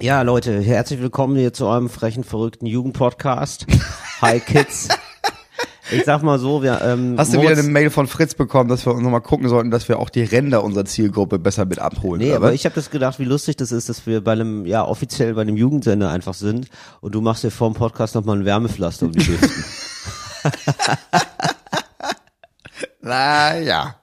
Ja, Leute, herzlich willkommen hier zu eurem frechen, verrückten Jugendpodcast. Hi Kids. Ich sag mal so, wir ähm, Hast du Moritz- wieder eine Mail von Fritz bekommen, dass wir nochmal gucken sollten, dass wir auch die Ränder unserer Zielgruppe besser mit abholen? Nee, aber was? ich habe das gedacht, wie lustig das ist, dass wir bei einem, ja, offiziell bei einem Jugendsender einfach sind und du machst dir vor dem Podcast nochmal ein Wärmepflaster um die Hüften. Naja.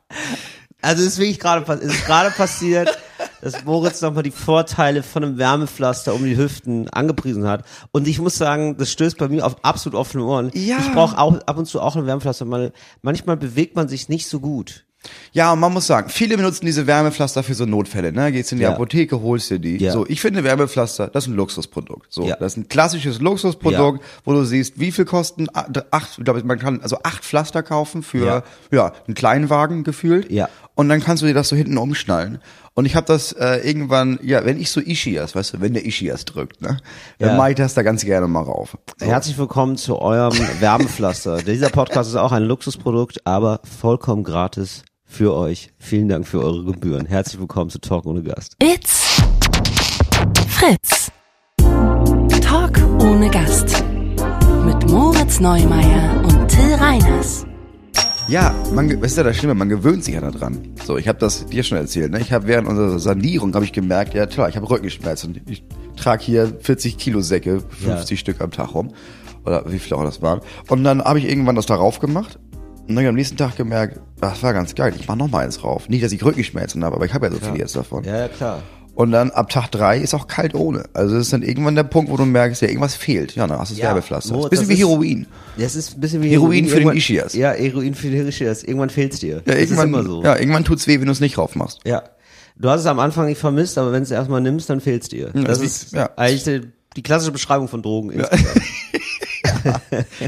Also ist wirklich gerade ist gerade passiert, dass Moritz nochmal die Vorteile von einem Wärmepflaster um die Hüften angepriesen hat. Und ich muss sagen, das stößt bei mir auf absolut offene Ohren. Ja. Ich brauche auch ab und zu auch ein Wärmepflaster. Mal, manchmal bewegt man sich nicht so gut. Ja, und man muss sagen, viele benutzen diese Wärmepflaster für so Notfälle, ne? Gehst in die Ja. Apotheke, holst dir die. Ja. So, ich finde Wärmepflaster, das ist ein Luxusprodukt. So, Ja. das ist ein klassisches Luxusprodukt, wo du siehst, wie viel kosten acht, ich glaube, man kann also acht Pflaster kaufen für Ja. ja, einen Kleinwagen gefühlt. Ja. Und dann kannst du dir das so hinten umschnallen. Und ich habe das äh, irgendwann, ja, wenn ich so Ischias, weißt du, wenn der Ischias drückt, ne, dann Ja. mach ich das da ganz gerne mal rauf. So. Herzlich willkommen zu eurem Wärmepflaster. Dieser Podcast ist auch ein Luxusprodukt, aber vollkommen gratis für euch. Vielen Dank für eure Gebühren. Herzlich willkommen zu Talk ohne Gast. It's Fritz. Talk ohne Gast. Mit Moritz Neumeier und Till Reiners. Ja, man, ge- weißt du, das Schlimme, man gewöhnt sich ja daran. So, ich habe das dir schon erzählt. Ne? Ich habe während unserer Sanierung habe ich gemerkt, ja klar, ich habe Rückenschmerzen. Ich trage hier 40 Kilo Säcke, 50 Stück am Tag rum oder wie viel auch das waren. Und dann habe ich irgendwann das darauf gemacht und dann am nächsten Tag gemerkt, das war ganz geil. Ich mache noch mal eins rauf. Nicht, dass ich Rückenschmerzen habe, aber ich habe ja so viele jetzt davon. Ja, ja, klar. Und dann ab Tag drei ist auch kalt ohne. Also das ist dann irgendwann der Punkt, wo du merkst, ja irgendwas fehlt. Ja, dann hast du das Ja, Werbepflaster. Moritz, bisschen das wie ist- Heroin. Das ist ein bisschen wie Heroin für den Ischias. Ja, Heroin für den Ischias. Irgendwann fehlt's dir. Ja, das irgendwann, ist immer so. ja, irgendwann tut's weh, wenn du es nicht rauf machst. Ja. Du hast es am Anfang nicht vermisst, aber wenn du es erstmal nimmst, dann fehlt's dir. das das ist ja. eigentlich die, die klassische Beschreibung von Drogen insgesamt.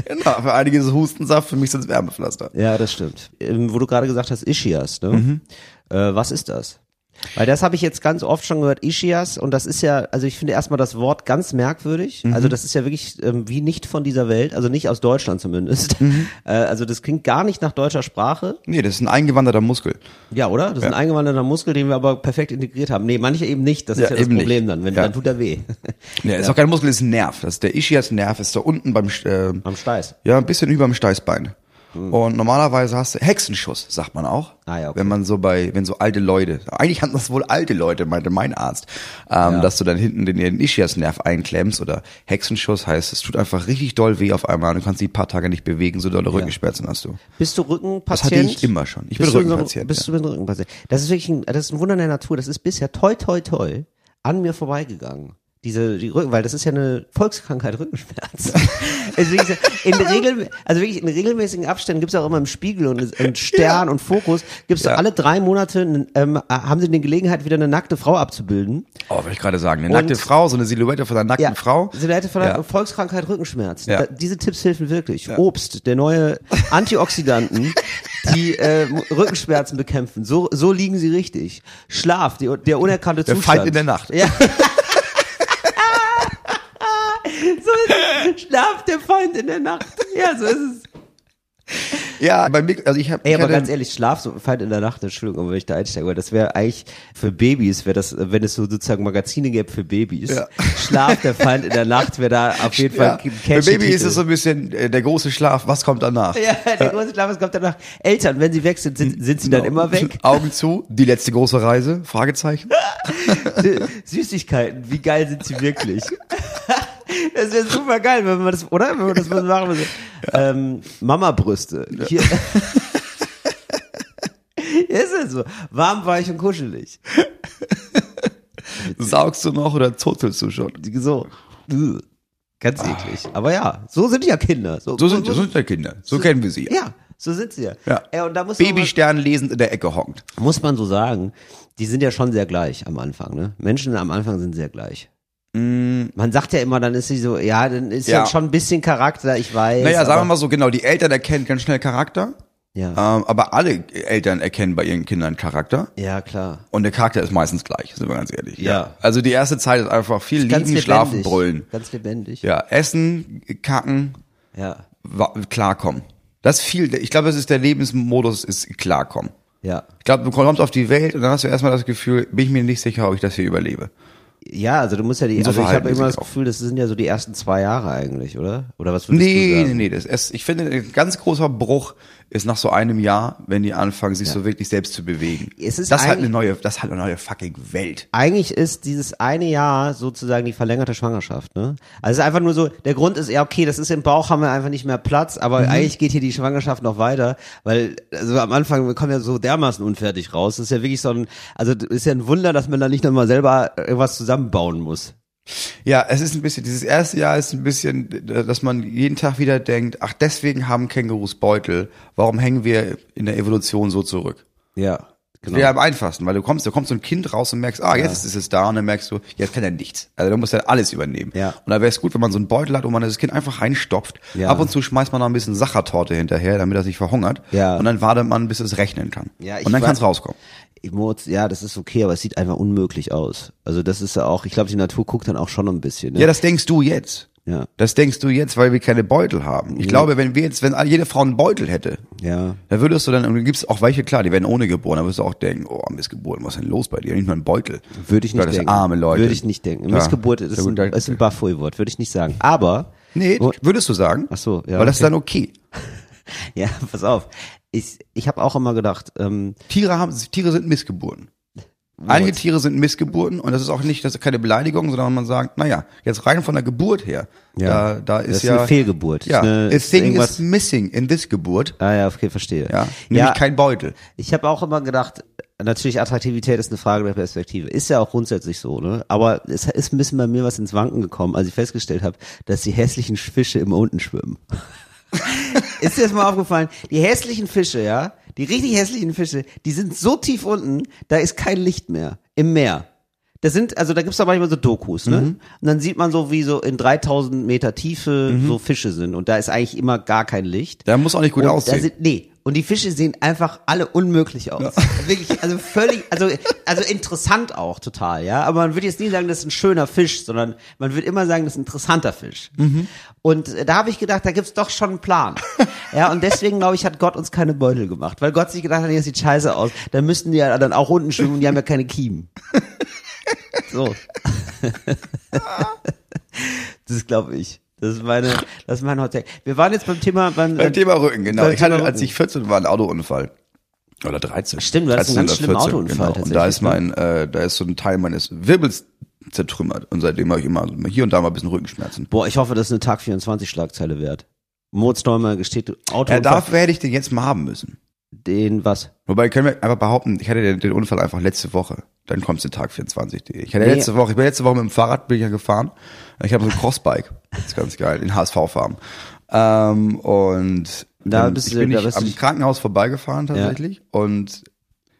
Genau, für einige ist es Hustensaft, für mich sind es Wärmepflaster. Ja, das stimmt. Ähm, wo du gerade gesagt hast, Ischias, ne? Mhm. Äh, was ist das? Weil das habe ich jetzt ganz oft schon gehört, Ischias, und das ist ja, also ich finde erstmal das Wort ganz merkwürdig. Mhm. Also das ist ja wirklich ähm, wie nicht von dieser Welt, also nicht aus Deutschland zumindest. Mhm. Äh, also das klingt gar nicht nach deutscher Sprache. Nee, das ist ein eingewanderter Muskel. Ja, oder? Das ist ein eingewanderter Muskel, den wir aber perfekt integriert haben. Nee, manche eben nicht. Das ist Ja, ja das Problem nicht. dann. Wenn, Ja. Dann tut er weh. Nee, ist auch kein Muskel, ist ein Nerv. Das ist der Ischias-Nerv, ist da unten beim, äh, Am Steiß. ja, ein bisschen über dem Steißbein. Und normalerweise hast du Hexenschuss, sagt man auch. Ah, ja, okay. Wenn man so bei, wenn so alte Leute, eigentlich haben das wohl alte Leute, meinte mein Arzt, ähm, Ja. dass du dann hinten den, den Ischias-Nerv einklemmst oder Hexenschuss heißt, es tut einfach richtig doll weh auf einmal und du kannst dich ein paar Tage nicht bewegen, so dolle Rückenschmerzen hast du. Bist du Das Rückenpatient? hatte ich immer schon. Ich bin Bist du so- Rückenpatient. Bist ja. du ein Rückenpatient? Das ist wirklich ein, das ist ein Wunder der Natur. Das ist bisher toi toi toi an mir vorbeigegangen. Diese, die Rücken, weil das ist ja eine Volkskrankheit, Rückenschmerz. also in regel, also wirklich in regelmäßigen Abständen gibt es auch immer im Spiegel und, und Stern und Fokus, gibt es Ja. alle drei Monate, ähm, haben sie die Gelegenheit, wieder eine nackte Frau abzubilden. Oh, wollte ich gerade sagen. Eine Und- nackte Frau, so eine Silhouette von einer nackten Frau. Silhouette von der Ja. Volkskrankheit Rückenschmerz. Ja. Da, diese Tipps helfen wirklich. Obst, der neue Antioxidanten, die äh, Rückenschmerzen bekämpfen. So, so liegen sie richtig. Schlaf, die, der unerkannte Der Zustand. Feind in der Nacht. Ja. so ist es. Schlaf, der Feind in der Nacht. Ja, so ist es. Ja, bei mir, also ich habe. Ey, aber ganz ehrlich, Schlaf, so Feind in der Nacht, Entschuldigung, wenn ich da einsteige, weil das wäre eigentlich für Babys, wäre das, wenn es so sozusagen Magazine gäbe für Babys. Ja. Schlaf, der Feind in der Nacht wäre da auf jeden Fall Ja, ein bei catchy Baby ist es so ein bisschen äh, der große Schlaf. Was kommt danach? Ja, der große Schlaf, was kommt danach? Eltern, wenn sie weg sind, sind, sind sie dann immer weg? Augen zu. Die letzte große Reise? Fragezeichen. Süßigkeiten, wie geil sind sie wirklich? Das wäre super geil, wenn man das, oder? Wenn man das mal machen würde. Ähm, Mama-Brüste. Hier. Ist es so. Warm, weich und kuschelig. Saugst du noch oder zotelst du schon? So. Ganz eklig. Aber ja, so sind ja Kinder. So sind, so sind ja Kinder. So kennen wir sie. Ja, so sind sie ja. Ja. Ey, und da muss man, Babystern lesend in der Ecke hockt. muss man so sagen, die sind ja schon sehr gleich am Anfang. Ne? Menschen am Anfang sind sehr gleich. Man sagt ja immer, dann ist sie so, ja, dann ist ja, Ja. schon ein bisschen Charakter, ich weiß. Naja, sagen wir mal so, genau, die Eltern erkennen ganz schnell Charakter. Ja, Ähm, aber alle Eltern erkennen bei ihren Kindern Charakter. ja klar. Und der Charakter ist meistens gleich, sind wir ganz ehrlich. Ja. Also die erste Zeit ist einfach viel Ganz lieben, schlafen, brüllen. Ganz lebendig. Ja, essen, kacken, Ja, klarkommen. Das ist viel, ich glaube, es ist der Lebensmodus, ist klarkommen. ja. Ich glaube, du kommst auf die Welt und dann hast du erstmal das Gefühl, bin ich mir nicht sicher, ob ich das hier überlebe. Ja, also du musst ja die, so also ich habe immer das. Gefühl, das sind ja so die ersten zwei Jahre eigentlich, oder? Oder was würdest du Nee, sagen? nee, nee. Das ist, ich finde, ein ganz großer Bruch ist nach so einem Jahr, wenn die anfangen, sich so wirklich selbst zu bewegen. Es ist das ist halt eigentlich- eine neue, das ist halt eine neue fucking Welt. Eigentlich ist dieses eine Jahr sozusagen die verlängerte Schwangerschaft, ne? Also es ist einfach nur so, der Grund ist, ja, okay, das ist im Bauch, haben wir einfach nicht mehr Platz, aber Mhm. eigentlich geht hier die Schwangerschaft noch weiter, weil, also am Anfang, wir kommen ja so dermaßen unfertig raus. Das ist ja wirklich so ein, also ist ja ein Wunder, dass man da nicht nochmal selber irgendwas zusammenbauen muss. Ja, es ist ein bisschen, dieses erste Jahr ist ein bisschen, dass man jeden Tag wieder denkt, ach, deswegen haben Kängurus Beutel. Warum hängen wir in der Evolution so zurück? Ja, genau. Ja, am einfachsten, weil du kommst, da kommt so ein Kind raus und merkst, ah, jetzt ist es da und dann merkst du, jetzt kann er nichts. Also du musst ja alles übernehmen. Ja. Und da wäre es gut, wenn man so einen Beutel hat, wo man das Kind einfach reinstopft. Ja. Ab und zu schmeißt man noch ein bisschen Sachertorte hinterher, damit er sich verhungert. Ja. Und dann wartet man, bis es rechnen kann. Ja, ich und dann kann es rauskommen. Muss, ja, das ist okay, aber es sieht einfach unmöglich aus. Also das ist ja auch, ich glaube, die Natur guckt dann auch schon ein bisschen. Ne? Ja, das denkst du jetzt. Ja. Das denkst du jetzt, weil wir keine Beutel haben. Ich glaube, wenn wir jetzt, wenn jede Frau einen Beutel hätte, ja. da würdest du dann, und gibt's auch welche, klar, die werden ohne geboren, da würdest du auch denken, oh, Missgeburt, was ist denn los bei dir? Nicht mal ein Beutel. Würde ich nicht Ja, das denken. arme Leute. Würde ich nicht denken. Ja. Missgeburt ist, Ja, ein, ist ein Bafui-Wort, würde ich nicht sagen. Aber, Nee, Wo- würdest du sagen? Ach so, ja, Weil das ist okay. dann okay. ja, pass auf. Ich, ich habe auch immer gedacht, ähm, Tiere haben, Tiere sind Missgeburten. Einige Tiere sind Missgeburten und das ist auch nicht, das ist keine Beleidigung, sondern man sagt, naja, jetzt rein von der Geburt her, Ja. da, da ist Das ist ja eine Fehlgeburt. Ja, eine- a thing irgendwas- is missing in this Geburt. ah ja, okay, verstehe. Ja, nämlich ja kein Beutel. ich habe auch immer gedacht, natürlich Attraktivität ist eine Frage der Perspektive. Ist ja auch grundsätzlich so, ne? Aber es ist ein bisschen bei mir was ins Wanken gekommen, als ich festgestellt habe, dass die hässlichen Fische immer unten schwimmen. ist dir das mal aufgefallen? Die hässlichen Fische, ja, die richtig hässlichen Fische, die sind so tief unten, da ist kein Licht mehr im Meer. Das sind, also da gibt's doch manchmal so Dokus, ne? Und dann sieht man so, wie so in 3000 Meter Tiefe so Fische sind und da ist eigentlich immer gar kein Licht. Der muss auch nicht gut und aussehen. Da sind, nee. Und die Fische sehen einfach alle unmöglich aus. Wirklich, also völlig, also, also interessant auch total, ja. Aber man würde jetzt nie sagen, das ist ein schöner Fisch, sondern man würde immer sagen, das ist ein interessanter Fisch. Mhm. Und äh, da habe ich gedacht, da gibt's doch schon einen Plan. Ja, und deswegen, glaube ich, hat Gott uns keine Beutel gemacht. Weil Gott sich gedacht hat, das sieht scheiße aus. Da müssten die ja dann auch unten schwimmen und die haben ja keine Kiemen. So. Das glaube ich. Das ist meine, das ist mein Hot Take. Wir waren jetzt beim Thema, beim, Beim Thema Rücken, genau. Ich hatte, Thema als Rücken. ich 14 war, einen Autounfall. Oder 13. Stimmt, du hattest 13 einen ganz schlimmen Autounfall Genau. Und da ist tatsächlich, ne? mein, äh, da ist so ein Teil meines Wirbels zertrümmert. Und seitdem habe ich immer hier und da mal ein bisschen Rückenschmerzen. Boah, ich hoffe, das ist eine Tag 24 Schlagzeile wert. Moritz Neumann gesteht Auto Ja, dafür hätte ich den jetzt mal haben müssen. Den was? Wobei können wir einfach behaupten, ich hatte den, den Unfall einfach letzte Woche. Dann kommst du Tag 24. Ich hatte Nee. letzte Woche, ich bin letzte Woche mit dem Fahrrad bin ich ja gefahren. Ich habe so ein Crossbike. Das ist ganz geil, in HSV-Farben. Ähm, und Da bist ich du- bin da ich bist am du- Krankenhaus vorbeigefahren tatsächlich. Und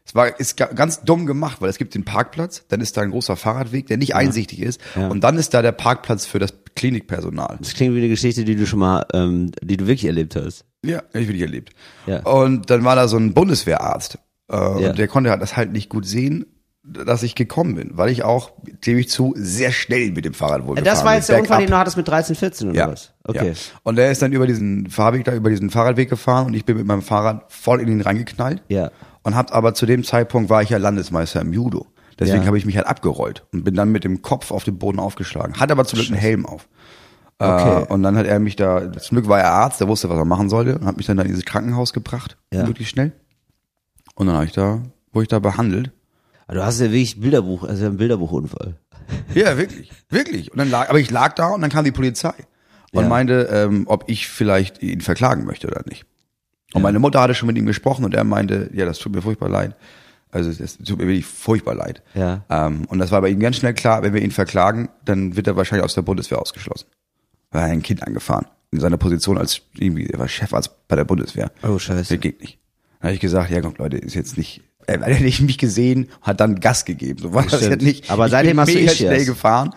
es war ist ga- ganz dumm gemacht, weil es gibt den Parkplatz, dann ist da ein großer Fahrradweg, der nicht einsichtig ist. Ja. Und dann ist da der Parkplatz für das Klinikpersonal. Das klingt wie eine Geschichte, die du schon mal, ähm, die du wirklich erlebt hast. Ja, ich wirklich erlebt. Ja. Und dann war da so ein Bundeswehrarzt. Äh, Ja. Und der konnte das halt nicht gut sehen, dass ich gekommen bin, weil ich auch, gebe ich zu, sehr schnell mit dem Fahrrad wohl Das war bin, jetzt der Unfall, den du hattest mit 13, 14 oder ja. was? Okay. Ja. Und der ist dann über diesen Fahrweg da, über diesen Fahrradweg gefahren und ich bin mit meinem Fahrrad voll in ihn reingeknallt. Ja. Und hab aber zu dem Zeitpunkt war ich ja Landesmeister im Judo. Deswegen Ja. habe ich mich halt abgerollt und bin dann mit dem Kopf auf den Boden aufgeschlagen. Hat aber zum Glück einen Helm auf. Okay. Äh, und dann hat er mich da, zum Glück war er Arzt, der wusste, was er machen sollte, und hat mich dann in dieses Krankenhaus gebracht, Ja. möglichst schnell. Und dann habe ich da, wurde ich da behandelt. Aber du hast ja wirklich ein Bilderbuch, also ein Bilderbuchunfall. Ja, wirklich, wirklich. Und dann lag, aber ich lag da und dann kam die Polizei und Ja. meinte, ähm, ob ich vielleicht ihn verklagen möchte oder nicht. Und meine Mutter hatte schon mit ihm gesprochen und er meinte, ja, das tut mir furchtbar leid. Also es tut mir wirklich furchtbar leid. Ja. Ähm, und das war bei ihm ganz schnell klar, wenn wir ihn verklagen, dann wird er wahrscheinlich aus der Bundeswehr ausgeschlossen. Hat ein Kind angefahren. In seiner Position als irgendwie, er war Chefarzt bei der Bundeswehr. Oh, scheiße. Das geht nicht. Dann habe ich gesagt, ja komm Leute, ist jetzt nicht, er hat nicht mich gesehen, hat dann Gas gegeben. So war das jetzt nicht. Aber ich seitdem hast du Ischias. schnell gefahren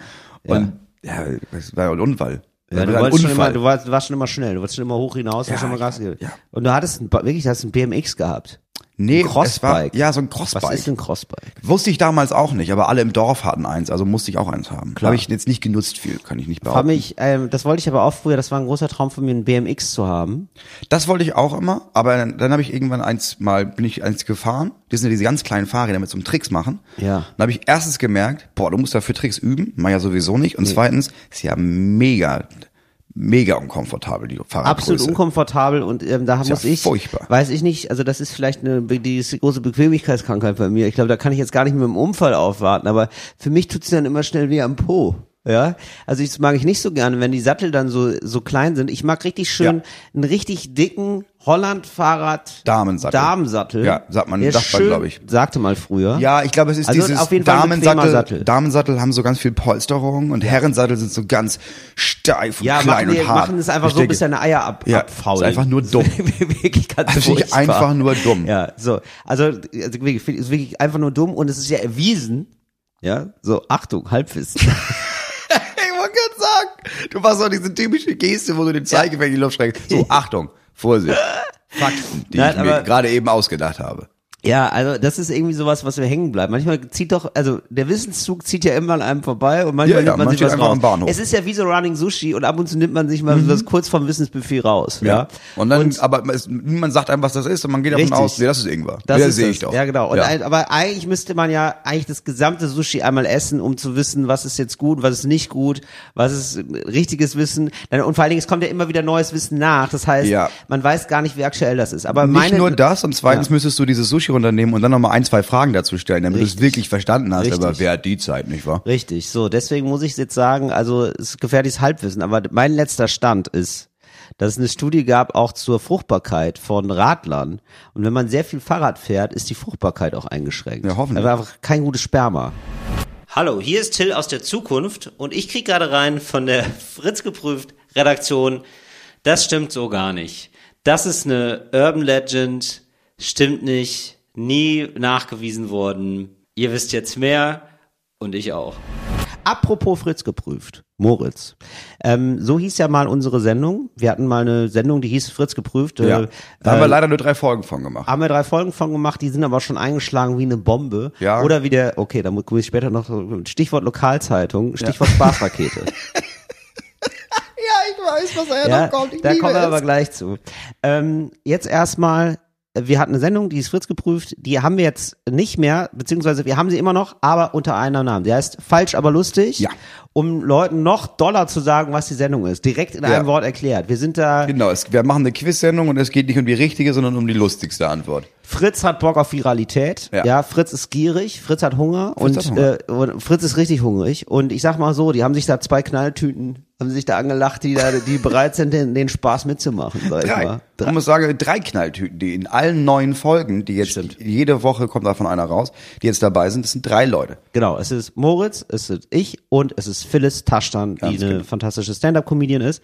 und ja, das war ein Unfall. Ja, du, war wolltest schon immer, du, warst, du warst schon immer schnell, du wolltest schon immer hoch hinaus, hast Ja, schon mal Gas gegeben. ja. Und du hattest ein, wirklich, du hast ein BMX gehabt. Nee, Ein Crossbike. es war, ja, so ein Was Crossbike. ist ein Crossbike? Wusste ich damals auch nicht, aber alle im Dorf hatten eins, also musste ich auch eins haben. Habe ich jetzt nicht genutzt viel, kann ich nicht behaupten. mich, ähm, das wollte ich aber auch früher, das war ein großer Traum von mir, ein BMX zu haben. Das wollte ich auch immer, aber dann, dann habe ich irgendwann eins mal, bin ich eins gefahren. Das sind ja diese ganz kleinen Fahrräder mit so einem Tricks machen. Ja. Dann habe ich erstens gemerkt, boah, du musst dafür Tricks üben, mach ja sowieso nicht. Und zweitens, ist ja mega, mega unkomfortabel, die Fahrradgröße. Absolut unkomfortabel und ähm, da ja muss ich, furchtbar. weiß ich nicht, also das ist vielleicht eine die ist große Bequemlichkeitskrankheit bei mir. Ich glaube, da kann ich jetzt gar nicht mit dem Unfall aufwarten, aber für mich tut's dann immer schnell weh am Po. Ja, also das mag ich nicht so gerne, wenn die Sattel dann so so klein sind. Ich mag richtig schön Ja. einen richtig dicken Holland-Fahrrad Damensattel. Damensattel. Ja, sagt man- sagt man, schön- glaub ich. Sagte mal früher. Ja, ich glaube, es ist Also dieses auf jeden Fall Damensattel. Sattel. Damensattel haben so ganz viel Polsterung und Herrensattel sind so ganz steif und Ja, klein machen, und hart. machen es einfach Ich so, denke, bis deine Eier ab, Ja, abfaulen. ist einfach nur dumm. wirklich ganz Das finde ich furchtbar. einfach nur dumm. Ja, so. Also, also wirklich, ich- ist wirklich einfach nur dumm und es ist ja erwiesen. Ja, so, Achtung, Halbwissen. Ich wollte gerade sagen, du machst auch diese typische Geste, wo du den Zeigefinger in die Luft streckst. So, Achtung, Vorsicht. Fakten, die Nein, ich mir gerade eben ausgedacht habe. Ja, also das ist irgendwie sowas, was mir hängen bleibt. Manchmal zieht doch, also der Wissenszug zieht ja immer an einem vorbei und manchmal Ja, ja, nimmt man man sich was raus. am Bahnhof. Es ist ja wie so Running Sushi und ab und zu nimmt man sich mal was kurz vom Wissensbuffet raus. Ja. Und dann, aber es, niemand sagt einem, was das ist und man geht davon Richtig. aus, nee, das ist Ingwer. Das ja, ist sehe ich doch. Ja, genau. Und Ja. Ein, aber eigentlich müsste man ja eigentlich das gesamte Sushi einmal essen, um zu wissen, was ist jetzt gut, was ist nicht gut, was ist richtiges Wissen. Und vor allen Dingen, es kommt ja immer wieder neues Wissen nach. Das heißt, Ja. man weiß gar nicht, wie aktuell das ist. Aber Nicht meine, nur das, und zweitens Ja. müsstest du dieses Sushi runternehmen und dann nochmal ein, zwei Fragen dazu stellen, damit du es wirklich verstanden hast. Richtig. Aber wer hat die Zeit, nicht wahr? Richtig, so, deswegen muss ich jetzt sagen, also es ist gefährliches Halbwissen, aber mein letzter Stand ist, dass es eine Studie gab auch zur Fruchtbarkeit von Radlern. Und wenn man sehr viel Fahrrad fährt, ist die Fruchtbarkeit auch eingeschränkt. Ja, hoffentlich. Aber einfach kein gutes Sperma. Hallo, hier ist Till aus der Zukunft und ich krieg gerade rein von der Fritz geprüft Redaktion. Das stimmt so gar nicht. Das ist eine Urban Legend, stimmt nicht, nie nachgewiesen worden. Ihr wisst jetzt mehr und ich auch. Apropos Fritz geprüft, Moritz. Ähm, so hieß ja mal unsere Sendung. Wir hatten mal eine Sendung, die hieß Fritz geprüft. Ja. Äh, Da haben äh, wir leider nur drei Folgen von gemacht. haben wir drei Folgen von gemacht, die sind aber schon eingeschlagen wie eine Bombe. Ja. Oder wie der, okay, da muss ich später noch, Stichwort Lokalzeitung, Stichwort Spaßrakete. Ja, ich weiß, was er ja, da kommen wir aber gleich zu. Ähm, jetzt erstmal, wir hatten eine Sendung, die ist Fritz geprüft, die haben wir jetzt nicht mehr, beziehungsweise wir haben sie immer noch, aber unter einem Namen. Die heißt Falsch, aber lustig. Ja. Um Leuten noch doller zu sagen, was die Sendung ist. Direkt in Ja. einem Wort erklärt. Wir sind da, Genau, es, wir machen eine Quiz-Sendung und es geht nicht um die richtige, sondern um die lustigste Antwort. Fritz hat Bock auf Viralität. Ja. Ja. Fritz ist gierig, Fritz hat Hunger und, hat Hunger. Äh, und Fritz ist richtig hungrig. Und ich sag mal so, die haben sich da zwei Knalltüten, haben sich da angelacht, die da, die bereit sind, den, den Spaß mitzumachen, sag ich Drei. mal. Ich muss sagen, drei Knalltüten, die in allen neuen Folgen, die jetzt jede Woche kommt davon einer raus, die jetzt dabei sind, das sind drei Leute. Genau, es ist Moritz, es ist ich und es ist Phyllis Taschtan, die Ganz eine genau. fantastische Stand-Up-Comedian ist.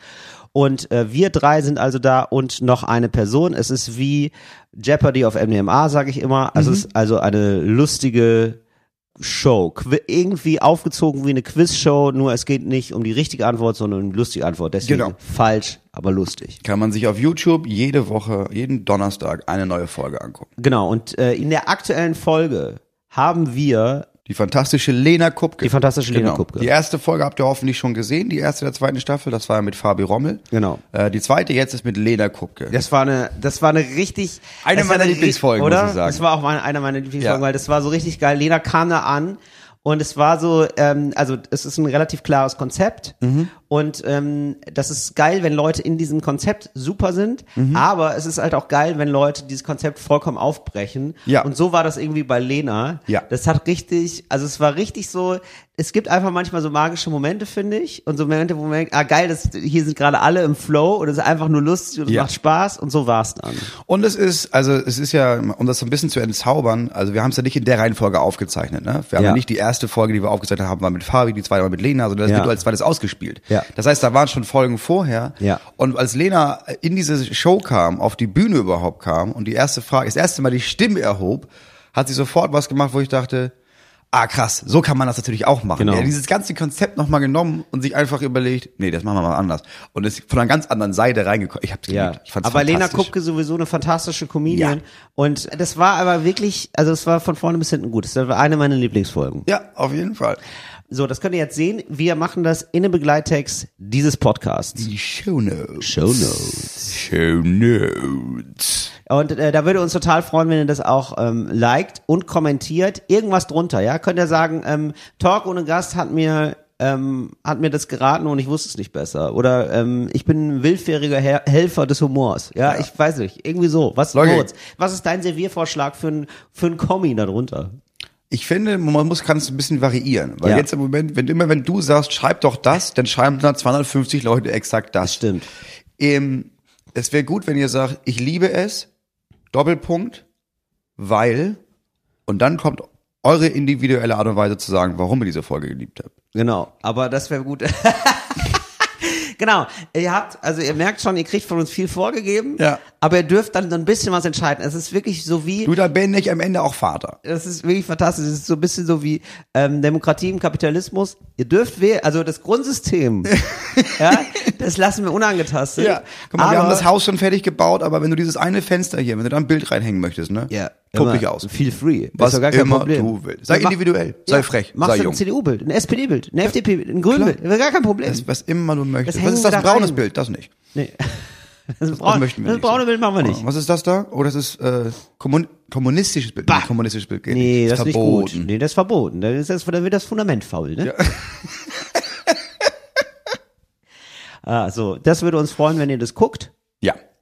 Und äh, wir drei sind also da und noch eine Person. Es ist wie Jeopardy auf MDMA, sage ich immer. Also Mhm. es ist also eine lustige Show. Irgendwie aufgezogen wie eine Quizshow, nur es geht nicht um die richtige Antwort, sondern um die lustige Antwort. Deswegen Genau. falsch, aber lustig. Kann man sich auf YouTube jede Woche, jeden Donnerstag eine neue Folge angucken. Genau, und äh, in der aktuellen Folge haben wir Die fantastische Lena Kupke. Die fantastische Lena genau. Kupke. Die erste Folge habt ihr hoffentlich schon gesehen, die erste der zweiten Staffel, das war ja mit Fabi Rommel. Genau. Äh, die zweite jetzt ist mit Lena Kupke. Das war eine, das war eine richtig. Eine meiner eine Lieblingsfolgen, oder? muss ich sagen. Das war auch meine, eine meiner Lieblingsfolgen, Ja. weil das war so richtig geil. Lena kam da an und es war so, ähm, also es ist ein relativ klares Konzept Mhm. Und ähm, das ist geil, wenn Leute in diesem Konzept super sind, Mhm. aber es ist halt auch geil, wenn Leute dieses Konzept vollkommen aufbrechen. Ja. Und so war das irgendwie bei Lena. Ja. Das hat richtig, also es war richtig so, es gibt einfach manchmal so magische Momente, finde ich, und so Momente, wo man denkt, ah geil, das, hier sind gerade alle im Flow und es ist einfach nur lustig und es Ja. macht Spaß und so war's dann. Und es ist, also es ist ja, um das so ein bisschen zu entzaubern, also wir haben es ja nicht in der Reihenfolge aufgezeichnet, ne? Wir haben Ja. ja nicht die erste Folge, die wir aufgezeichnet haben, war mit Fabi, die zweite war mit Lena, sondern das Ja. wird als zweites ausgespielt. Ja. Das heißt, da waren schon Folgen vorher. Ja. Und als Lena in diese Show kam, auf die Bühne überhaupt kam und die erste Frage, das erste Mal die Stimme erhob, hat sie sofort was gemacht, wo ich dachte, ah krass, so kann man das natürlich auch machen. Genau. Er hat dieses ganze Konzept nochmal genommen und sich einfach überlegt, nee, das machen wir mal anders. Und ist von einer ganz anderen Seite reingekommen. Ich hab's Ja, geliebt. Ich fand's aber Lena. Kupke sowieso eine fantastische Comedian. Ja. Und das war aber wirklich, also es war von vorne bis hinten gut. Das war eine meiner Lieblingsfolgen. Ja, auf jeden Fall. So, das könnt ihr jetzt sehen. Wir machen das in dem Begleittext dieses Podcasts. Die Show Notes. Show Notes. Show Notes. Und äh, da würde uns total freuen, wenn ihr das auch ähm, liked und kommentiert. Irgendwas drunter, ja? Könnt ihr sagen, ähm, Talk ohne Gast hat mir ähm, hat mir das geraten und ich wusste es nicht besser. Oder ähm, ich bin ein willfähriger Her Helfer des Humors. Ja, ich weiß nicht. Irgendwie so. Was. Moritz, was ist dein Serviervorschlag für ein für ein Kommi darunter? Ich finde, man muss kann es ein bisschen variieren, weil Ja. jetzt im Moment, wenn immer wenn du sagst, schreib doch das, dann schreiben dann 250 Leute exakt das. Stimmt. Ähm, es wäre gut, wenn ihr sagt, ich liebe es, Doppelpunkt, weil, und dann kommt eure individuelle Art und Weise zu sagen, warum ihr diese Folge geliebt habt. Genau, aber das wäre gut. genau, ihr habt, also ihr merkt schon, ihr kriegt von uns viel vorgegeben, Ja. aber ihr dürft dann so ein bisschen was entscheiden. Es ist wirklich so wie, Du, da bin ich am Ende auch Vater. das ist wirklich fantastisch, es ist so ein bisschen so wie ähm, Demokratie im Kapitalismus. Ihr dürft wählen, also das Grundsystem, ja, das lassen wir unangetastet. Guck mal, wir aber, haben das Haus schon fertig gebaut, aber wenn du dieses eine Fenster hier, wenn du da ein Bild reinhängen möchtest, ne? ja, Dich aus. Feel free. Was ist gar kein immer Problem. du willst. Sei Mach- individuell, sei frech, Machst sei du jung. ein CDU-Bild, ein SPD-Bild, ein FDP-Bild, ein Grün-Bild, ist gar kein Problem. Das, was immer du möchtest. Das was ist das? da Braunes rein. Bild? Das nicht. nee. Das, braun, möchten wir das nicht. braune Bild machen wir nicht. Was ist das da? Oh, das ist äh, kommun kommunistisches Bild. Bah. Nee, kommunistisches Bild geht Nee, nicht. das ist nicht verboten. gut. Nee, das ist verboten. Dann, ist das, dann wird das Fundament faul, ne? ah, so, das würde uns freuen, wenn ihr das guckt.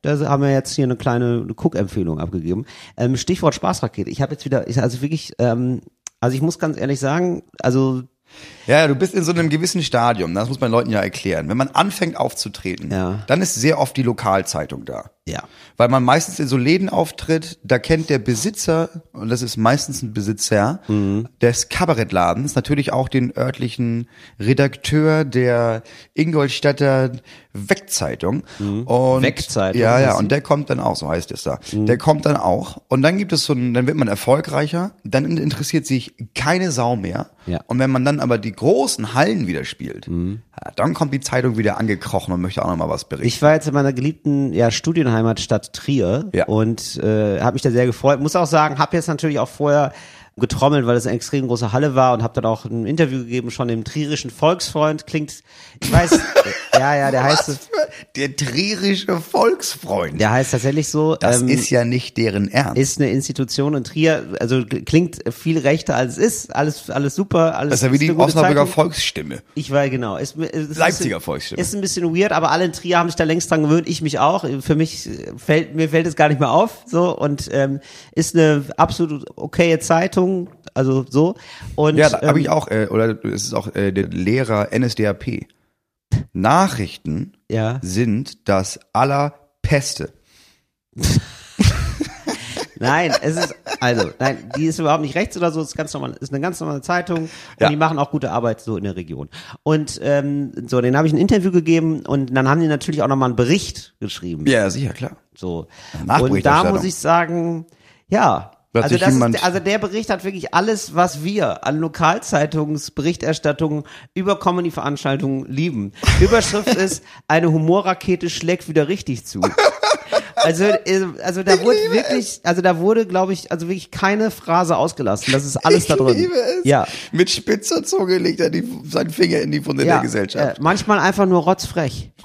Da haben wir jetzt hier eine kleine Guck-Empfehlung abgegeben. Ähm, Stichwort Spaßrakete. Ich habe jetzt wieder, ich, also wirklich, ähm, also ich muss ganz ehrlich sagen, also Ja, du bist in so einem gewissen Stadium, das muss man Leuten ja erklären. Wenn man anfängt aufzutreten, Ja. dann ist sehr oft die Lokalzeitung da. ja, Weil man meistens in so Läden auftritt, da kennt der Besitzer, und das ist meistens ein Besitzer, Mhm. des Kabarettladens natürlich auch den örtlichen Redakteur der Ingolstädter Wegzeitung. Und Mhm. Wegzeitung, Ja, ja, und der kommt dann auch, so heißt es da. Mhm. Der kommt dann auch. Und dann gibt es so ein, dann wird man erfolgreicher, dann interessiert sich keine Sau mehr. Ja. Und wenn man dann aber die großen Hallen wieder spielt, Mhm. ja, dann kommt die Zeitung wieder angekrochen und möchte auch noch mal was berichten. Ich war jetzt in meiner geliebten ja, Studienheimatstadt Trier Ja. und äh, habe mich da sehr gefreut. Muss auch sagen, habe jetzt natürlich auch vorher getrommelt, weil es eine extrem große Halle war und habe dann auch ein Interview gegeben schon dem trierischen Volksfreund. Klingt, ich weiß, ja, ja, der heißt, Was der trierische Volksfreund. der heißt tatsächlich so. Das ähm, ist ja nicht deren Ernst. ist eine Institution in Trier, also klingt viel rechter als es ist, alles alles super, alles. das ist ja wie ist die Osnabrücker. Volksstimme. Ich war genau. Ist, ist Leipziger bisschen- Volksstimme. Ist ein bisschen weird, aber alle in Trier haben sich da längst dran gewöhnt. Ich mich auch. Für mich fällt mir fällt es gar nicht mehr auf. So und ähm, ist eine absolut okaye Zeitung. Also so und Ja, da habe ähm, ich auch, äh, oder es ist auch äh, der Lehrer NSDAP. Nachrichten ja sind das allerpeste. Nein, es ist, also, nein, die ist überhaupt nicht rechts oder so, ist ganz normal, ist eine ganz normale Zeitung und Ja. die machen auch gute Arbeit so in der Region. Und ähm, so, den habe ich ein Interview gegeben und dann haben die natürlich auch nochmal einen Bericht geschrieben. Ja, sicher, klar. So. Und da muss ich sagen, ja. Hat Also, das ist, also der Bericht hat wirklich alles, was wir an Lokalzeitungsberichterstattungen über Comedy-Veranstaltungen lieben. Überschrift ist, eine Humorrakete schlägt wieder richtig zu. Also, äh, also da wurde wirklich, also da wurde, glaube ich, also wirklich keine Phrase ausgelassen. Das ist alles da drin. Ich liebe es. Ja. Mit spitzer Zunge legt er die, seinen Finger in die Wunde ja der Gesellschaft. Äh, manchmal einfach nur rotzfrech.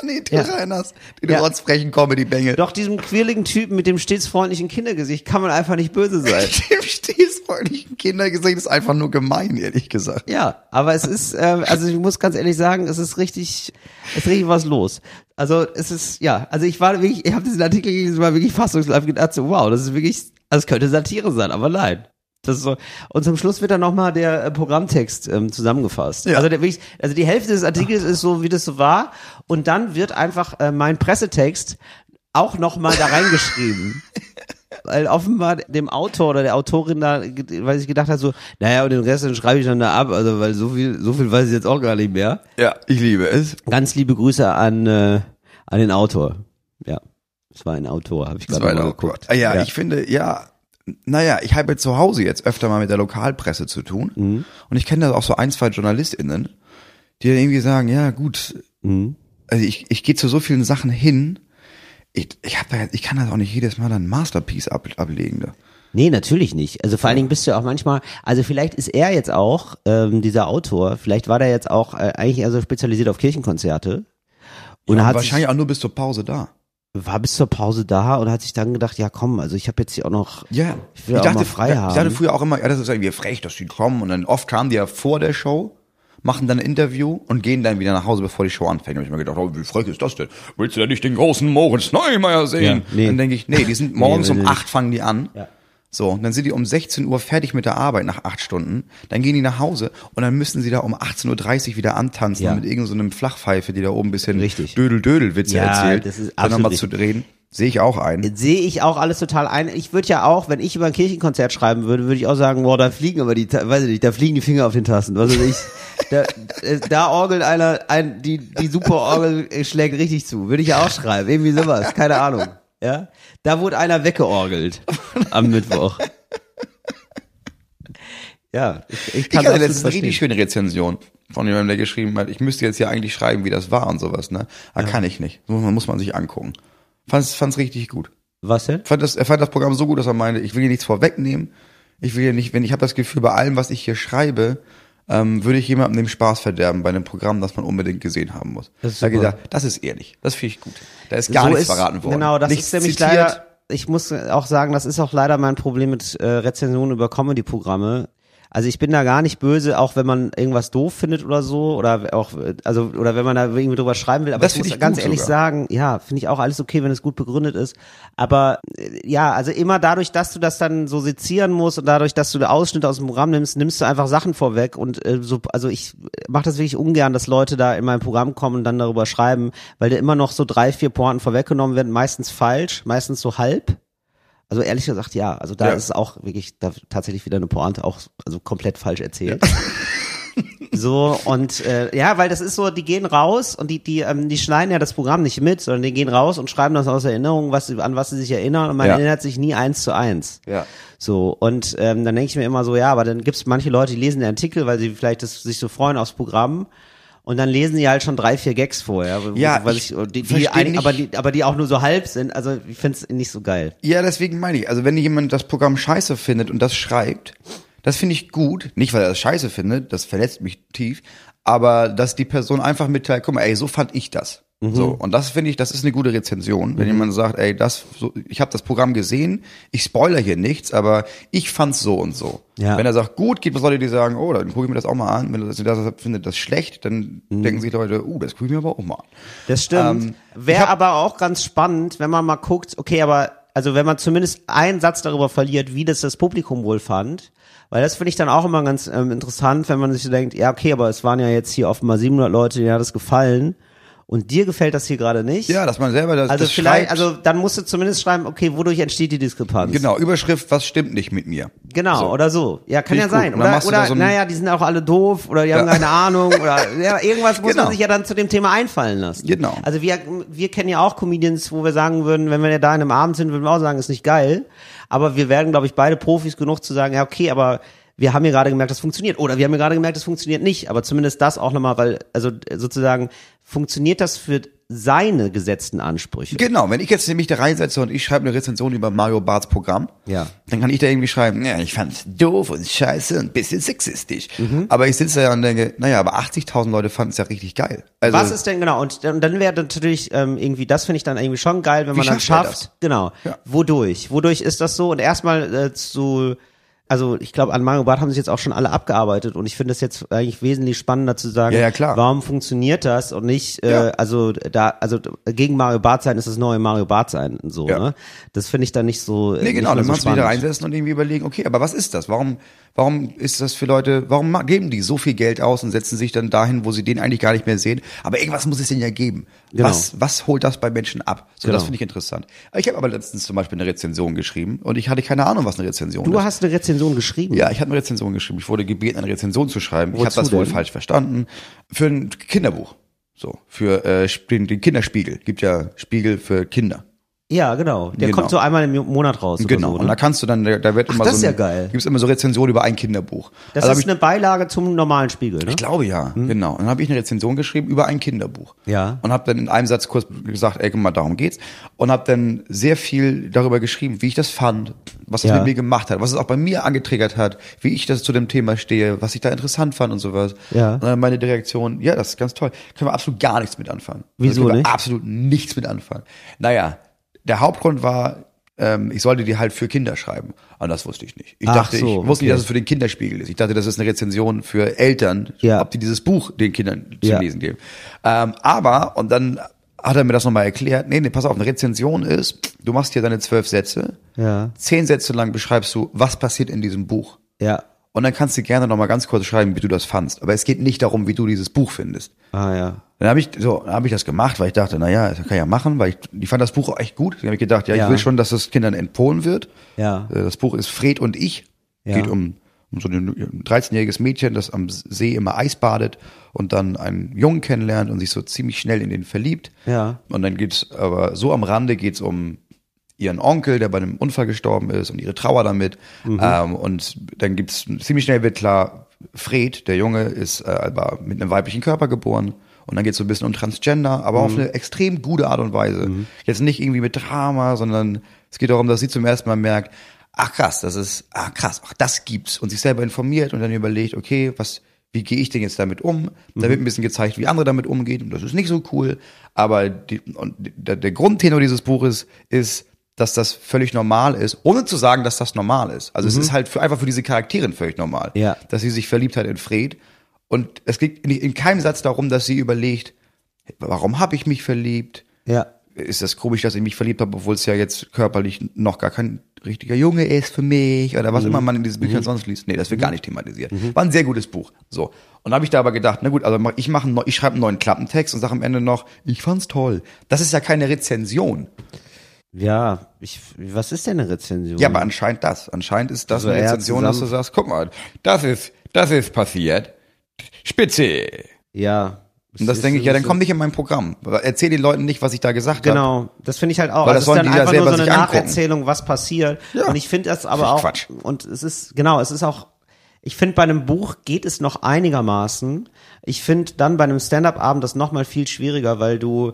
man die Ja. Reiners. Den Ja. rotzfrechen Comedy-Bengel. Doch diesem quirligen Typen mit dem stets freundlichen Kindergesicht kann man einfach nicht böse sein. Dem stetsfreundlichen Kindergesicht ist einfach nur gemein, ehrlich gesagt. Ja, aber es ist, äh, also ich muss ganz ehrlich sagen, es ist richtig, es ist richtig was los. Also es ist, ja, also ich war wirklich, ich habe diesen Artikel gelesen, war wirklich fassungslos, gedacht so, wow, das ist wirklich, also es könnte Satire sein, aber nein. Das ist so. Und zum Schluss wird dann nochmal der äh, Programmtext ähm, zusammengefasst. Ja. Also, der, also die Hälfte des Artikels ist so, wie das so war. Und dann wird einfach äh, mein Pressetext auch nochmal da reingeschrieben. Weil offenbar dem Autor oder der Autorin da, weil ich gedacht hat, so, naja, und den Rest den schreibe ich dann da ab, also weil so viel, so viel weiß ich jetzt auch gar nicht mehr. Ja, ich liebe es. Ganz liebe Grüße an, äh, an den Autor. Ja, es war ein Autor, habe ich gerade mal geguckt. Ah, ja, ich finde, ja, naja, ich habe zu Hause jetzt öfter mal mit der Lokalpresse zu tun. Mhm. Und ich kenne da auch so ein, zwei JournalistInnen, die dann irgendwie sagen, ja gut, Mhm. also ich, ich gehe zu so vielen Sachen hin, ich, ich, hab da, ich kann das auch nicht jedes Mal dann Masterpiece ab, ablegen. Da. Nee, natürlich nicht. Also vor allen Dingen bist du ja auch manchmal, also vielleicht ist er jetzt auch, ähm, dieser Autor, vielleicht war der jetzt auch äh, eigentlich eher so spezialisiert auf Kirchenkonzerte. Und Ja, hat wahrscheinlich auch nur bis zur Pause da. War bis zur Pause da und hat sich dann gedacht, ja komm, also ich habe jetzt hier auch noch, Ja, ich will auch mal frei ich haben. dachte früher auch immer, ja, das ist irgendwie frech, dass die kommen und dann oft kamen die ja vor der Show, machen dann ein Interview und gehen dann wieder nach Hause, bevor die Show anfängt. Und ich mir gedacht, oh, wie frech ist das denn? Willst du denn nicht den großen Moritz Neumeier sehen? Ja, nee. Dann denke ich, nee, die sind morgens will um ich acht fangen die an. Ja. So, und dann sind die um 16 Uhr fertig mit der Arbeit nach acht Stunden. Dann gehen die nach Hause und dann müssen sie da um 18.30 Uhr wieder antanzen Ja. mit irgendeinem so Flachpfeife, die da oben ein bisschen. Dödel-Dödel-Witze Ja, erzählt. das ist dann nochmal zu drehen. Sehe ich auch ein. Sehe ich auch alles total ein. Ich würde ja auch, wenn ich über ein Kirchenkonzert schreiben würde, würde ich auch sagen, boah, da fliegen aber die, weiß ich nicht, da fliegen die Finger auf den Tasten. Was weiß ich. Da, äh, da orgelt einer, ein, die, die Superorgel äh, schlägt richtig zu. Würde ich ja auch schreiben. Irgendwie sowas. Keine Ahnung. Ja. Da wurde einer weggeorgelt. Am Mittwoch. Ja, ich, ich Ich kann hatte das letztens eine richtig schöne Rezension von jemandem, der geschrieben hat, ich müsste jetzt ja eigentlich schreiben, wie das war und sowas, ne? Aber kann ich nicht. Muss man, muss man sich angucken. Fand's, fand's richtig gut. Was denn? Fand das, er fand das Programm so gut, dass er meinte, ich will hier nichts vorwegnehmen. Ich will hier nicht, wenn ich habe das Gefühl, bei allem, was ich hier schreibe, ähm, würde ich jemandem den Spaß verderben bei einem Programm, das man unbedingt gesehen haben muss. Das ist da gedacht, das ist ehrlich. Das finde ich gut. Da ist gar so nichts ist, verraten worden. Genau, das nichts ist nämlich zitiert. leider, ich muss auch sagen, das ist auch leider mein Problem mit äh, Rezensionen über Comedy-Programme. Also ich bin da gar nicht böse, auch wenn man irgendwas doof findet oder so, oder auch, also, oder wenn man da irgendwie drüber schreiben will, aber Das ich muss ich ganz ehrlich sogar. sagen, ja, finde ich auch alles okay, wenn es gut begründet ist. Aber äh, ja, also immer dadurch, dass du das dann so sezieren musst und dadurch, dass du Ausschnitte aus dem Programm nimmst, nimmst du einfach Sachen vorweg und äh, so, also ich mache das wirklich ungern, dass Leute da in mein Programm kommen und dann darüber schreiben, weil da immer noch so drei, vier Pointen vorweggenommen werden, meistens falsch, meistens so halb. Also ehrlich gesagt, ja. Also da Ja. ist auch wirklich da tatsächlich wieder eine Pointe auch also komplett falsch erzählt. So und äh, ja, weil das ist so, die gehen raus und die die ähm, die schneiden ja das Programm nicht mit, sondern die gehen raus und schreiben das aus Erinnerung, was sie, an was sie sich erinnern und man Ja. erinnert sich nie eins zu eins. Ja. So und ähm, dann denke ich mir immer so, ja, aber dann gibt's manche Leute, die lesen den Artikel, weil sie vielleicht das, sich so freuen aufs Programm. Und dann lesen die halt schon drei, vier Gags vorher, Ja, weil ich die, die ein, aber die, aber die auch nur so halb sind. Also ich find's nicht so geil. Ja, deswegen meine ich, also wenn jemand das Programm scheiße findet und das schreibt, das finde ich gut. Nicht, weil er das scheiße findet, das verletzt mich tief, aber dass die Person einfach mitteilt, guck mal, ey, so fand ich das. Mhm. So, und das finde ich, das ist eine gute Rezension, wenn jemand sagt, ey, das, so, ich habe das Programm gesehen, ich spoiler hier nichts, aber ich fand's so und so. Ja. Wenn er sagt, gut, gibt es Leute, die sagen, oh, dann gucke ich mir das auch mal an. Wenn er das, das findet das schlecht, dann Mhm. denken sich Leute, uh, das gucke ich mir aber auch mal an. Das stimmt. Ähm, Wäre aber auch ganz spannend, wenn man mal guckt, okay, aber also wenn man zumindest einen Satz darüber verliert, wie das das Publikum wohl fand, weil das finde ich dann auch immer ganz ähm, interessant, wenn man sich so denkt, ja okay, aber es waren ja jetzt hier offenbar 700 Leute, denen hat das gefallen und dir gefällt das hier gerade nicht. Ja, dass man selber das, also das vielleicht, schreibt. also dann musst du zumindest schreiben, okay, wodurch entsteht die Diskrepanz? Genau, Überschrift, was stimmt nicht mit mir? Genau, So. oder so. Ja, kann Finde ja gut. sein. Oder, oder so naja, die sind auch alle doof oder die haben Ja. keine Ahnung oder ja, irgendwas muss Genau. man sich ja dann zu dem Thema einfallen lassen. Genau. Also wir, wir kennen ja auch Comedians, wo wir sagen würden, wenn wir ja da in einem Abend sind, würden wir auch sagen, ist nicht geil. Aber wir werden, glaube ich, beide Profis genug zu sagen, ja, okay, aber wir haben hier gerade gemerkt, das funktioniert. Oder wir haben hier gerade gemerkt, das funktioniert nicht. Aber zumindest das auch nochmal, weil, also sozusagen, funktioniert das für seine gesetzten Ansprüche? Genau, wenn ich jetzt nämlich da reinsetze und ich schreibe eine Rezension über Mario Barts Programm, Ja. dann kann ich da irgendwie schreiben, ja, ich fand's doof und scheiße und ein bisschen sexistisch. Mhm. Aber ich sitze da und denke, naja, aber 80.000 Leute fanden es ja richtig geil. Also, Was ist denn genau? Und dann, dann wäre natürlich ähm, irgendwie, das finde ich dann irgendwie schon geil, wenn man dann schafft? Genau. Ja. Wodurch? Wodurch ist das so? Und erstmal äh, zu, also ich glaube, an Mario Barth haben sich jetzt auch schon alle abgearbeitet und ich finde es jetzt eigentlich wesentlich spannender zu sagen, Ja, ja, klar. warum funktioniert das und nicht, äh, Ja. also da, also gegen Mario Barth sein ist das neue Mario Barth sein und so, Ja. ne? Das finde ich dann nicht so. äh, Nee, genau, dann so du wieder spannend. reinsetzen und irgendwie überlegen, okay, aber was ist das? Warum, warum ist das für Leute, warum geben die so viel Geld aus und setzen sich dann dahin, wo sie den eigentlich gar nicht mehr sehen? Aber irgendwas muss es denen ja geben. Genau. Was, was holt das bei Menschen ab? So, Genau. das finde ich interessant. Ich habe aber letztens zum Beispiel eine Rezension geschrieben und ich hatte keine Ahnung, was eine Rezension Du ist. hast eine Rezension geschrieben. Ja, ich habe eine Rezension geschrieben. Ich wurde gebeten, eine Rezension zu schreiben. ich habe Wozu das wohl denn? falsch verstanden. Für ein Kinderbuch. So, für äh, den, den Kinderspiegel. Gibt ja Spiegel für Kinder. Ja, genau. Der Genau. kommt so einmal im Monat raus. Genau. So, Und da ne? kannst du dann, da wird immer das so ist ja geil. Gibt's immer so Rezensionen über ein Kinderbuch. Das Also ist ich, eine Beilage zum normalen Spiegel, ne? ich glaube ja, genau. Und dann habe ich eine Rezension geschrieben über ein Kinderbuch. Ja. Und habe dann in einem Satz kurz gesagt, ey, guck mal, darum geht's. Und habe dann sehr viel darüber geschrieben, wie ich das fand, was es Ja. mit mir gemacht hat, was es auch bei mir angetriggert hat, wie ich das zu dem Thema stehe, was ich da interessant fand und sowas. Ja. Und dann meine Direktion, ja, das ist ganz toll. Können wir absolut gar nichts mit anfangen. Wieso also können wir nicht? Absolut nichts mit anfangen. Naja, der Hauptgrund war, ähm, ich sollte die halt für Kinder schreiben. Und das wusste ich nicht. Ich Ach dachte, so, ich wusste nicht, okay. dass es für den Kinderspiegel ist. Ich dachte, das ist eine Rezension für Eltern, Ja. ob die dieses Buch den Kindern zu Ja. lesen geben. Ähm, aber, und dann hat er mir das nochmal erklärt, nee, nee, pass auf, eine Rezension ist, du machst hier deine zwölf Sätze, Ja. zehn Sätze lang beschreibst du, was passiert in diesem Buch. Ja. Und dann kannst du gerne nochmal ganz kurz schreiben, wie du das fandst. Aber es geht nicht darum, wie du dieses Buch findest. Ah ja. Dann habe ich so, habe ich das gemacht, weil ich dachte, na ja, das kann ich ja machen, weil ich, ich fand das Buch auch echt gut. Dann habe ich gedacht, ja, Ja. ich will schon, dass es Kindern empfohlen wird. Ja. Äh, Das Buch ist Fred und ich. Ja. Geht um, um so ein 13-jähriges Mädchen, das am See immer Eis badet und dann einen Jungen kennenlernt und sich so ziemlich schnell in den verliebt. Ja. Und dann geht's aber so am Rande geht's um ihren Onkel, der bei einem Unfall gestorben ist und ihre Trauer damit. Mhm. Ähm, und dann gibt's ziemlich schnell wird klar, Fred, der Junge, ist äh, aber mit einem weiblichen Körper geboren. Und dann geht's so ein bisschen um Transgender, aber Mhm. auf eine extrem gute Art und Weise. Jetzt nicht irgendwie mit Drama, sondern es geht darum, dass sie zum ersten Mal merkt, ach krass, das ist, ach krass, ach das gibt's. Und sich selber informiert und dann überlegt, okay, was, wie gehe ich denn jetzt damit um? Da wird ein bisschen gezeigt, wie andere damit umgehen. Und das ist nicht so cool. Aber die, und der, der Grundtenor dieses Buches ist, dass das völlig normal ist, ohne zu sagen, dass das normal ist. Also es ist halt für, einfach für diese Charakterin völlig normal, Ja. dass sie sich verliebt hat in Fred. Und es geht in, in keinem Satz darum, dass sie überlegt, warum habe ich mich verliebt? Ja. Ist das komisch, dass ich mich verliebt habe, obwohl es ja jetzt körperlich noch gar kein richtiger Junge ist für mich oder Mhm. was immer man in diesen Büchern sonst liest. Nee, das wird gar nicht thematisiert. War ein sehr gutes Buch. So. Und dann habe ich da aber gedacht, na gut, also ich mache einen ich schreibe einen neuen Klappentext und sage am Ende noch, ich fand's toll. Das ist ja keine Rezension. Ja, ich, was ist denn eine Rezension? Ja, aber anscheinend das. Anscheinend ist das Also eine Rezension, dass du sagst, guck mal, das ist, das ist passiert. Spitze. ja. Und das ist- denke ich, ja, dann komm nicht in mein Programm. Erzähl den Leuten nicht, was ich da gesagt habe. Genau, das finde ich halt auch. Weil Also das sollen ist dann einfach nur selber so eine. Nacherzählung, was passiert. Ja. Und ich finde das aber auch. Quatsch. Und es ist, genau, es ist auch, ich finde bei einem Buch geht es noch einigermaßen. Ich finde dann bei einem Stand-up-Abend das noch mal viel schwieriger, weil du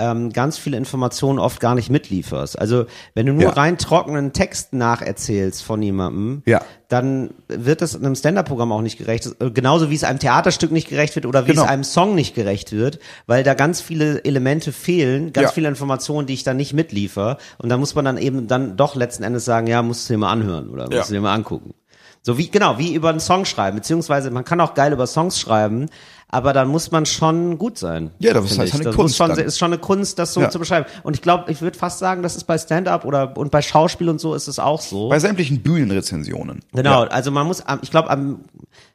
ähm, ganz viele Informationen oft gar nicht mitlieferst. Also wenn du nur Ja. rein trockenen Text nacherzählst von jemandem, Ja. dann wird das einem Stand-up-Programm auch nicht gerecht. Äh, Genauso wie es einem Theaterstück nicht gerecht wird oder wie Genau. es einem Song nicht gerecht wird, weil da ganz viele Elemente fehlen, ganz Ja. viele Informationen, die ich dann nicht mitliefer. Und da muss man dann eben dann doch letzten Endes sagen, ja, musst du dir mal anhören oder musst Ja. du dir mal angucken. So wie, genau, wie über einen Song schreiben, beziehungsweise man kann auch geil über Songs schreiben, aber dann muss man schon gut sein. Ja, das ist halt eine das Kunst schon, ist schon eine Kunst, das so Ja. zu beschreiben. Und ich glaube, ich würde fast sagen, das ist bei Stand-up oder und bei Schauspiel und so ist es auch so. Bei sämtlichen Bühnenrezensionen. Genau, Ja. also man muss, ich glaube, am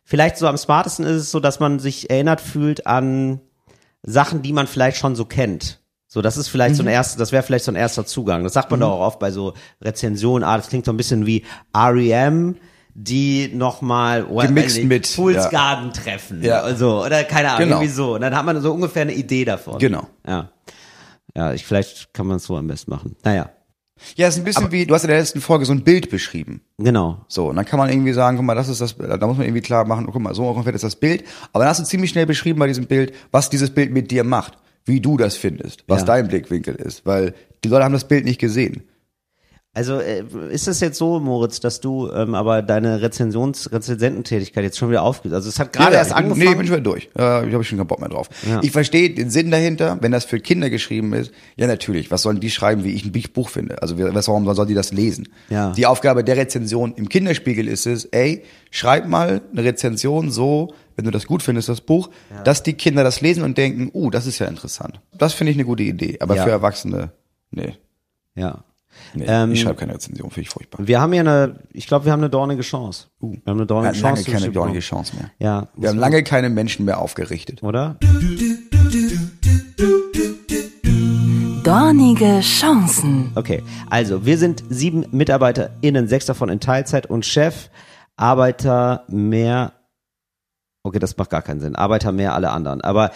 vielleicht so am smartesten ist es so, dass man sich erinnert fühlt an Sachen, die man vielleicht schon so kennt. So, das ist vielleicht so Mhm. ein erster, das wäre vielleicht so ein erster Zugang. Das sagt man doch auch oft bei so Rezensionen. Ah, das klingt so ein bisschen wie R.E.M., die nochmal Gemixt nicht, mit, Fools ja. Garden treffen. Ja. Also, oder keine Ahnung, Genau. irgendwie so. Und dann hat man so ungefähr eine Idee davon. Genau. Ja. Ja, ich, vielleicht kann man es so am besten machen. Naja, Ja, ist ein bisschen wie, du hast in der letzten Folge so ein Bild beschrieben. genau. So, und dann kann man irgendwie sagen, guck mal, das ist das, da muss man irgendwie klar machen, guck mal, so ungefähr ist das Bild. Aber dann hast du ziemlich schnell beschrieben bei diesem Bild, was dieses Bild mit dir macht, wie du das findest, was Ja. dein Blickwinkel ist, weil die Leute haben das Bild nicht gesehen. Also äh, ist es jetzt so, Moritz, dass du ähm, aber deine Rezensions Rezensententätigkeit jetzt schon wieder aufgibst? Also es hat gerade Ja, erst ich angefangen. Nee, bin schon wieder durch. Äh, ich habe schon keinen Bock mehr drauf. Ja. Ich verstehe den Sinn dahinter, wenn das für Kinder geschrieben ist. Ja, natürlich. Was sollen die schreiben, wie ich ein Buch finde? Also was, warum sollen die das lesen? Ja. Die Aufgabe der Rezension im Kinderspiegel ist es, ey, schreib mal eine Rezension so, wenn du das gut findest, das Buch, dass die Kinder das lesen und denken, uh, das ist ja interessant. Das finde ich eine gute Idee. Aber Ja. für Erwachsene, nee. ja. Nee Ähm, ich schreibe keine Rezension, finde ich furchtbar. Wir haben ja eine, ich glaube, wir haben eine dornige Chance. Wir haben eine Wir dornige lange Chance. keine zugeschrieben dornige. Chance mehr. Ja. Wir haben lange keine Menschen mehr aufgerichtet. Oder? Dornige Chancen. Okay. Also, wir sind sieben MitarbeiterInnen, sechs davon in Teilzeit und Chef, Arbeiter mehr Okay, das macht gar keinen Sinn. Arbeiter mehr alle anderen. Aber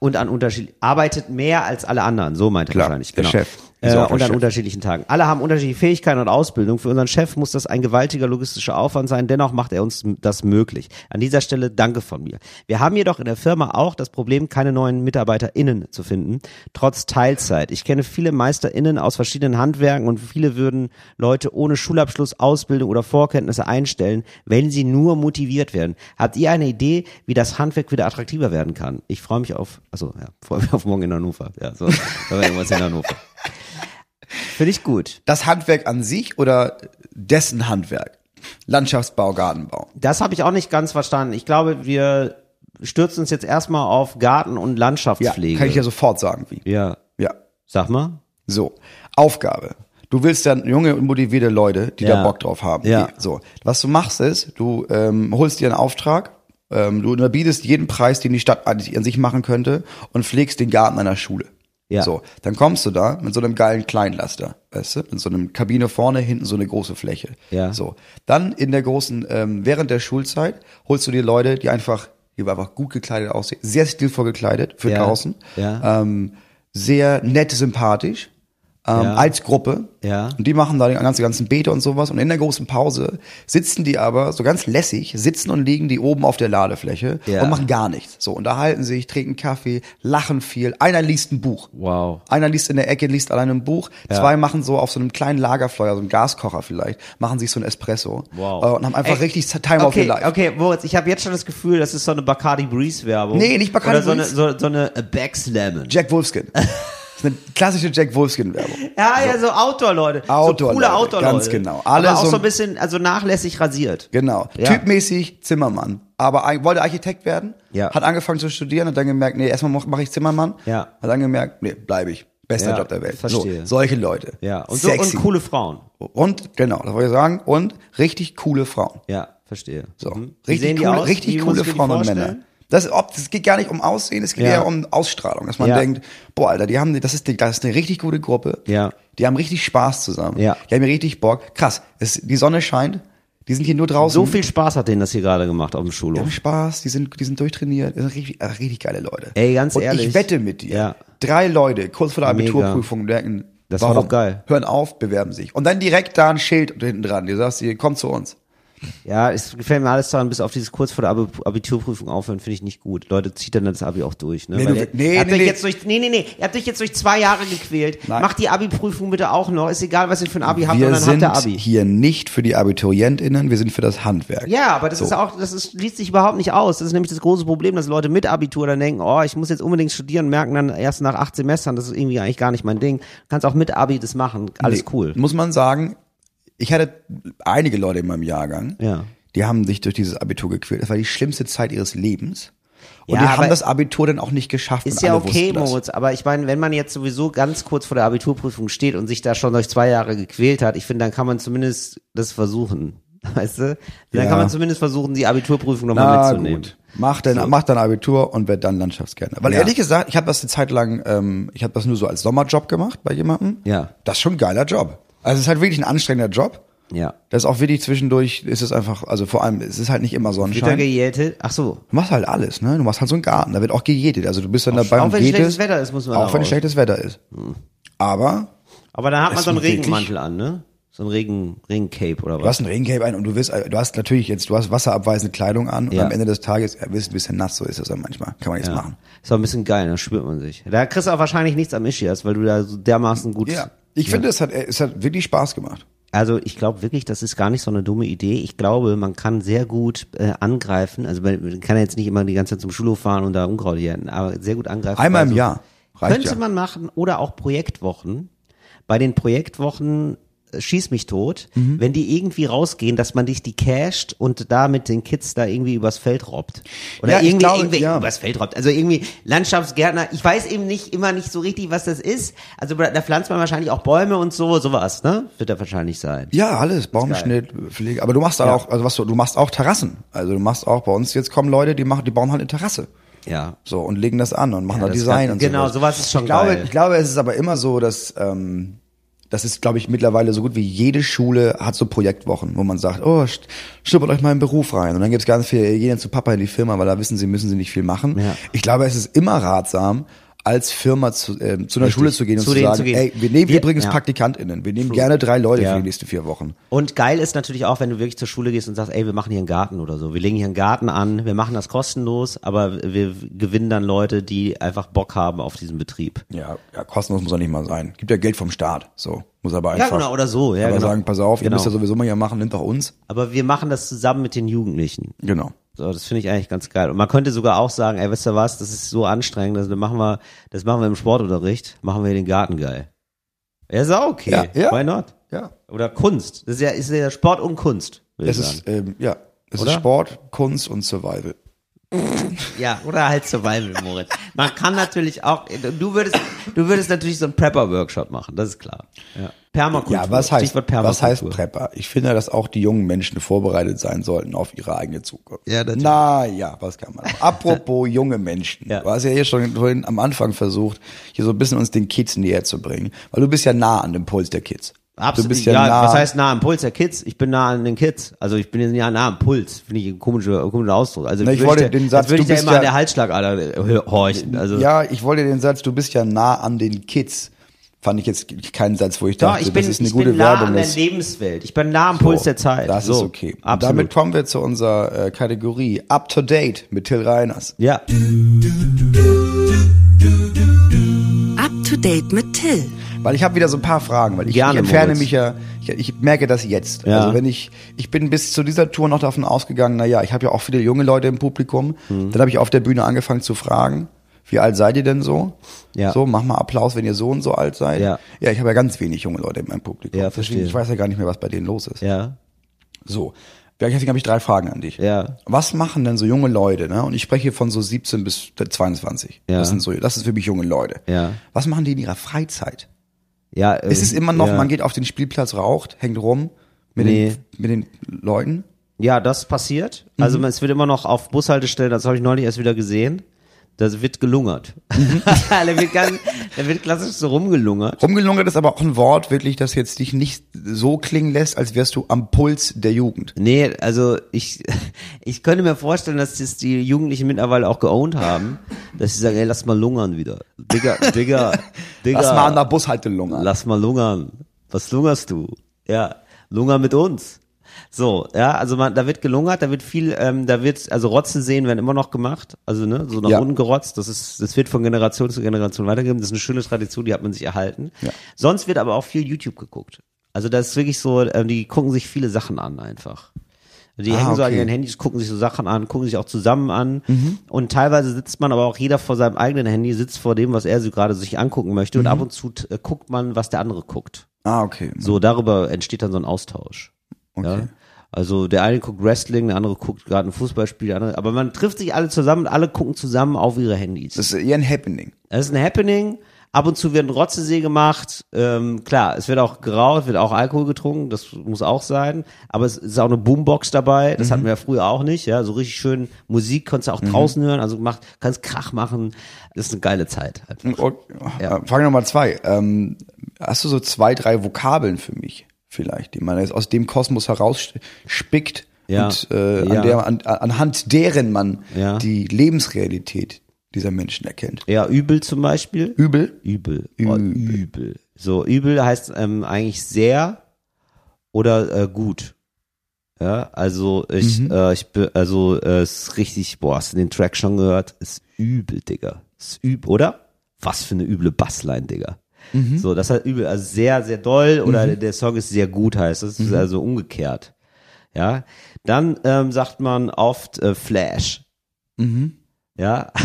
und an unterschiedlichen, arbeitet mehr als alle anderen, so meinte er Klar, wahrscheinlich. der Genau. Chef. Äh, und an Chef. unterschiedlichen Tagen. Alle haben unterschiedliche Fähigkeiten und Ausbildung. Für unseren Chef muss das ein gewaltiger logistischer Aufwand sein, dennoch macht er uns das möglich. An dieser Stelle danke von mir. Wir haben jedoch in der Firma auch das Problem, keine neuen MitarbeiterInnen zu finden, trotz Teilzeit. Ich kenne viele MeisterInnen aus verschiedenen Handwerken und viele würden Leute ohne Schulabschluss, Ausbildung oder Vorkenntnisse einstellen, wenn sie nur motiviert werden. Habt ihr eine Idee, wie das Handwerk wieder attraktiver werden kann? Ich freue mich auf, also ja, freue mich auf morgen in Hannover. Ja, so, irgendwas in Hannover. Finde ich gut. Das Handwerk an sich oder dessen Handwerk? Landschaftsbau, Gartenbau. Das habe ich auch nicht ganz verstanden. Ich glaube, wir stürzen uns jetzt erstmal auf Garten- und Ja, Landschaftspflege. kann ich ja sofort sagen, wie. ja. Ja. Sag mal. So, Aufgabe. Du willst dann junge und motivierte Leute, die Ja. da Bock drauf haben. Ja. So, was du machst ist, du ähm, holst dir einen Auftrag, ähm, du überbietest jeden Preis, den die Stadt an sich machen könnte und pflegst den Garten einer Schule. Ja. So, dann kommst du da mit so einem geilen Kleinlaster, weißt du, mit so einem Kabine vorne, hinten so eine große Fläche. Ja. So, dann in der großen, ähm, während der Schulzeit holst du dir Leute, die einfach, die einfach gut gekleidet aussehen, sehr stilvoll gekleidet für Ja. draußen, Ja. ähm, sehr nett, sympathisch, ähm, Ja. als Gruppe. Ja. Und die machen da die ganze ganzen Beete und sowas. Und in der großen Pause sitzen die aber so ganz lässig, sitzen und liegen die oben auf der Ladefläche Ja. und machen gar nichts. So, unterhalten sich, trinken Kaffee, lachen viel. Einer liest ein Buch. Wow. Einer liest in der Ecke, liest alleine ein Buch. Ja. Zwei machen so auf so einem kleinen Lagerfeuer, so einem Gaskocher vielleicht, machen sich so ein Espresso. Wow. Äh, Und haben einfach Ey, richtig Time of okay, your life. Okay, Moritz, ich habe jetzt schon das Gefühl, das ist so eine Bacardi Breeze Werbung. Nee, nicht Bacardi Oder so eine, Breeze. so, so eine Becks Lemon. Jack Wolfskin. Das ist eine klassische Jack Wolfskin-Werbung. Ja, ja, so Outdoor-Leute. so Outdoor-Leute, coole Outdoor-Leute. ganz genau. Alle Aber auch so- so ein bisschen, also nachlässig rasiert. Genau. Ja. Typmäßig Zimmermann. Aber wollte Architekt werden, Ja. hat angefangen zu studieren, hat dann gemerkt, nee, erstmal mache mach ich Zimmermann. Ja. Hat dann gemerkt, nee, bleibe ich. Bester Ja, Job der Welt. verstehe. So, solche Leute. Ja, und so Sexy. und coole Frauen. Und, genau, das wollte ich sagen. Und richtig coole Frauen. Ja, verstehe. So. Mhm. Richtig, coole, aus? richtig coole Frauen und? Männer. Das, ob, das geht gar nicht um Aussehen, es geht Ja. eher um Ausstrahlung, dass man Ja. denkt, boah, Alter, die haben, das ist, die, das ist eine richtig gute Gruppe. Ja. Die haben richtig Spaß zusammen. Ja. Die haben richtig Bock. Krass, es, die Sonne scheint, die sind hier nur draußen. So viel Spaß hat denen das hier gerade gemacht auf dem Die Schulhof. haben Spaß, die sind, die sind durchtrainiert, das sind richtig, richtig geile Leute. Ey, ganz Und ehrlich. ich wette mit dir, Ja. drei Leute kurz vor der. Abiturprüfung denken, Das war warum? doch geil. Hören auf, bewerben sich. Und dann direkt da ein Schild hinten dran, die sagst, ihr kommt zu uns. Ja, es gefällt mir alles daran, bis auf dieses kurz vor der Abi Abiturprüfung aufhören, finde ich nicht gut. Leute, zieht dann das Abi auch durch. Ne? Nee, Weil du- nee, nee, euch nee. jetzt durch, nee, nee, nee, ihr habt euch jetzt durch zwei Jahre gequält. Nein. Macht die Abi-Prüfung bitte auch noch. Ist egal, was ihr für ein Abi habt, und wir dann habt sind ihr Abi. hier nicht für die AbiturientInnen, wir sind für das Handwerk. Ja, aber das So. ist auch, das ist, liest sich überhaupt nicht aus. Das ist nämlich das große Problem, dass Leute mit Abitur dann denken, oh, ich muss jetzt unbedingt studieren, merken dann erst nach acht Semestern, das ist irgendwie eigentlich gar nicht mein Ding. Du kannst auch mit Abi das machen, alles Nee, cool. Muss man sagen, ich hatte einige Leute in meinem Jahrgang, Ja. die haben sich durch dieses Abitur gequält. Das war die schlimmste Zeit ihres Lebens. Und Ja, die haben das Abitur dann auch nicht geschafft. Ist ja okay. Moritz, aber ich meine, wenn man jetzt sowieso ganz kurz vor der Abiturprüfung steht und sich da schon durch zwei Jahre gequält hat, ich finde, dann kann man zumindest das versuchen. Weißt du? Dann Ja. kann man zumindest versuchen, die Abiturprüfung nochmal mitzunehmen. gut. Mach dein, mach dein Abitur und werd dann Landschaftsgärtner. Weil Ja. ehrlich gesagt, ich habe das eine Zeit lang, ähm, ich habe das nur so als Sommerjob gemacht bei jemandem. Ja. Das ist schon ein geiler Job. Also es ist halt wirklich ein anstrengender Job. Ja. Das ist auch wirklich zwischendurch, ist es einfach, also vor allem, es ist halt nicht immer Wird da Sonnenschein. Du gejätet? Ach so. machst halt alles, ne? Du machst halt so einen Garten, da wird auch gejätet. Also du bist dann dabei auch und wenn jätest. schlechtes Wetter ist, muss man Auch wenn raus. schlechtes Wetter ist. Aber Aber dann hat man so einen Regenmantel an, ne? So ein Regen, Regencape oder du was? hast ein Regencape ein und du wirst, du hast natürlich jetzt, du hast wasserabweisende Kleidung an und Ja. am Ende des Tages, ja, wirst ein bisschen nass, so ist es dann manchmal. Kann man nichts machen. Ist auch ein bisschen geil, da spürt man sich. Da kriegst du auch wahrscheinlich nichts am Ischias, weil du da so dermaßen gut. Ja. Ich finde, es hat, es hat wirklich Spaß gemacht. Also ich glaube wirklich, das ist gar nicht so eine dumme Idee. Ich glaube, man kann sehr gut äh, angreifen. Also man kann ja jetzt nicht immer die ganze Zeit zum Schulhof fahren und da Unkraut jäten, aber sehr gut angreifen. Einmal im Also, Jahr. Reicht Könnte ja. man machen oder auch Projektwochen. Bei den Projektwochen schieß mich tot, Mhm. wenn die irgendwie rausgehen, dass man dich die casht und da mit den Kids da irgendwie übers Feld robbt. Oder Ja, irgendwie, glaube, irgendwie ja. übers Feld robbt. Also irgendwie Landschaftsgärtner, ich weiß eben nicht immer nicht so richtig, was das ist. Also da pflanzt man wahrscheinlich auch Bäume und so, sowas, ne? Wird da wahrscheinlich sein. Ja, alles, Baumschnitt, Pflege. Aber du machst Ja. auch, also was du, du machst auch Terrassen. Also du machst auch bei uns, jetzt kommen Leute, die machen, die bauen halt eine Terrasse. Ja. So, und legen das an und machen Ja, da Design kann- und genau, sowas. ist schon ich glaube, geil. Ich glaube, es ist aber immer so, dass, ähm, das ist, glaube ich, mittlerweile so gut wie jede Schule hat so Projektwochen, wo man sagt, oh, schnuppert euch mal in den Beruf rein. Und dann gibt's ganz viel, gehen zu Papa in die Firma, weil da wissen sie, müssen sie nicht viel machen. Ja. Ich glaube, es ist immer ratsam, als Firma zu, äh, zu einer. Schule zu gehen und Zu sagen, zu ey, wir nehmen Wir- übrigens ja. PraktikantInnen, wir nehmen gerne drei Leute Ja. für die nächsten vier Wochen. Und geil ist natürlich auch, wenn du wirklich zur Schule gehst und sagst, ey, wir machen hier einen Garten oder so. Wir legen hier einen Garten an, wir machen das kostenlos, aber wir gewinnen dann Leute, die einfach Bock haben auf diesen Betrieb. Ja, ja, kostenlos muss auch nicht mal sein. Gibt ja Geld vom Staat, so. Muss aber einfach. Ja, genau, oder so. Ja, aber genau. sagen, pass auf, ihr Genau. müsst ja sowieso mal hier machen, nimmt doch uns. Aber wir machen das zusammen mit den Jugendlichen. Genau. So, das finde ich eigentlich ganz geil. Und man könnte sogar auch sagen, ey, weißt du was, das ist so anstrengend, das machen wir, das machen wir im Sportunterricht, machen wir den Garten geil. Ja, ist auch okay. Ja, ja. Why not? Ja. Oder Kunst. Das ist ja, ist ja Sport und Kunst, Es ist, ähm, ja, es Oder? ist Sport, Kunst und Survival. Ja, oder halt Survival, Moritz. Man kann natürlich auch, du würdest, du würdest natürlich so einen Prepper-Workshop machen, das ist klar. Ja. Permakultur. Ja, was heißt, was heißt. Prepper? Ich finde, dass auch die jungen Menschen vorbereitet sein sollten auf ihre eigene Zukunft. Ja, natürlich. Na ja, was kann man. Apropos junge Menschen. Ja. Du hast ja hier schon vorhin am Anfang versucht, hier so ein bisschen uns den Kids näher zu bringen. Weil du bist ja nah an dem Puls der Kids. Absolut. Du bist ja, ja, nah. was heißt nah am Puls der Kids? Ich bin nah an den Kids. Also ich bin ja nah am Puls. Finde ich ein komischer, komischer Ausdruck. Also Na, ich würde wollte den Satz, würde du ich bist immer ja- an der Halsschlagader horchen. Also Ja, ich wollte den Satz, du bist ja nah an den Kids. Fand ich jetzt keinen Satz, wo ich Doch, dachte, ich bin, das ist eine ich gute bin nah Werbung. an der. Lebenswelt. Ich bin nah am Puls der Zeit. Das so, ist okay. Absolut. damit kommen wir zu unserer äh, Kategorie Up to Date mit Till Reiners. ja. Up to date mit Till. Weil ich habe wieder so ein paar Fragen, weil ich, Gerne, ich entferne Moritz. mich ja, ich, ich merke das jetzt. Ja. Also wenn ich, ich bin bis zu dieser Tour noch davon ausgegangen, na ja, ich habe ja auch viele junge Leute im Publikum. Mhm. Dann habe ich auf der Bühne angefangen zu fragen, wie alt seid ihr denn so? Ja. So, mach mal Applaus, wenn ihr so und so alt seid. Ja. Ja, ich habe ja ganz wenig junge Leute in meinem Publikum. Ja, Deswegen, verstehe. ich weiß ja gar nicht mehr, was bei denen los ist. Ja. So. Deswegen habe ich drei Fragen an dich. Ja. Was machen denn so junge Leute, ne? Und ich spreche hier von so 17 bis 22. Ja. Das sind so, das ist für mich junge Leute. Ja. Was machen die in ihrer Freizeit? Ja, äh, Es ist immer noch, ja. man geht auf den Spielplatz, raucht, hängt rum mit, Nee. den, mit den Leuten. Ja, das passiert. Also Mhm. es wird immer noch auf Bushaltestellen, das habe ich neulich erst wieder gesehen. Da wird gelungert. Mhm. da, wird ganz, da wird klassisch so rumgelungert. Rumgelungert ist aber auch ein Wort, wirklich, das jetzt dich nicht so klingen lässt, als wärst du am Puls der Jugend. Nee, also ich, ich könnte mir vorstellen, dass das die Jugendlichen mittlerweile auch geowned haben, dass sie sagen, ey, lass mal lungern wieder. Digga, Digga, Digga. Lass mal an der Bushaltelung an. Lass mal lungern. Was lungerst du? Ja, lunger mit uns. So, ja, also man, da wird gelungert, da wird viel, ähm, da wird, also Rotze sehen werden immer noch gemacht, also ne, so nach Ja. unten gerotzt, das ist, das wird von Generation zu Generation weitergegeben, das ist eine schöne Tradition, die hat man sich erhalten. Ja. Sonst wird aber auch viel YouTube geguckt. Also das ist wirklich so, ähm, die gucken sich viele Sachen an einfach. Die Ah, hängen so an okay. ihren Handys, gucken sich so Sachen an, gucken sich auch zusammen an. Mhm. Und teilweise sitzt man aber auch jeder vor seinem eigenen Handy, sitzt vor dem, was er so gerade sich angucken möchte. Mhm. Und ab und zu äh, guckt man, was der andere guckt. Ah, okay. So, darüber entsteht dann so ein Austausch. okay. Ja? Also der eine guckt Wrestling, der andere guckt gerade ein Fußballspiel, der andere, aber man trifft sich alle zusammen und alle gucken zusammen auf ihre Handys. Das ist eher ein Happening. Das ist ein Happening. Ab und zu wird ein Rotzesee gemacht. Ähm, klar, es wird auch geraucht, wird auch Alkohol getrunken, das muss auch sein. Aber es ist auch eine Boombox dabei, das hatten wir ja früher auch nicht. Ja, so richtig schön Musik konntest du auch draußen hören, also macht, kannst Krach machen. Das ist eine geile Zeit. Einfach. Und, Ja. äh, Frage Nummer zwei. Ähm, hast du so zwei, drei Vokabeln für mich vielleicht, die man jetzt aus dem Kosmos herausspickt Ja. und äh, Ja. an der, an, anhand deren man Ja. die Lebensrealität dieser Menschen erkennt? Ja, übel zum Beispiel. Übel? Übel. Oh, übel. So, übel heißt ähm, eigentlich sehr oder äh, gut. Ja, also ich, äh, ich bin, also äh, ist richtig, boah, hast du den Track schon gehört? Ist übel, Digga. Ist übel, oder? Was für eine üble Bassline, Digga. So, das hat übel, also sehr, sehr doll oder der Song ist sehr gut heißt. Das ist also umgekehrt. Ja, dann ähm, sagt man oft äh, Flash. Ja.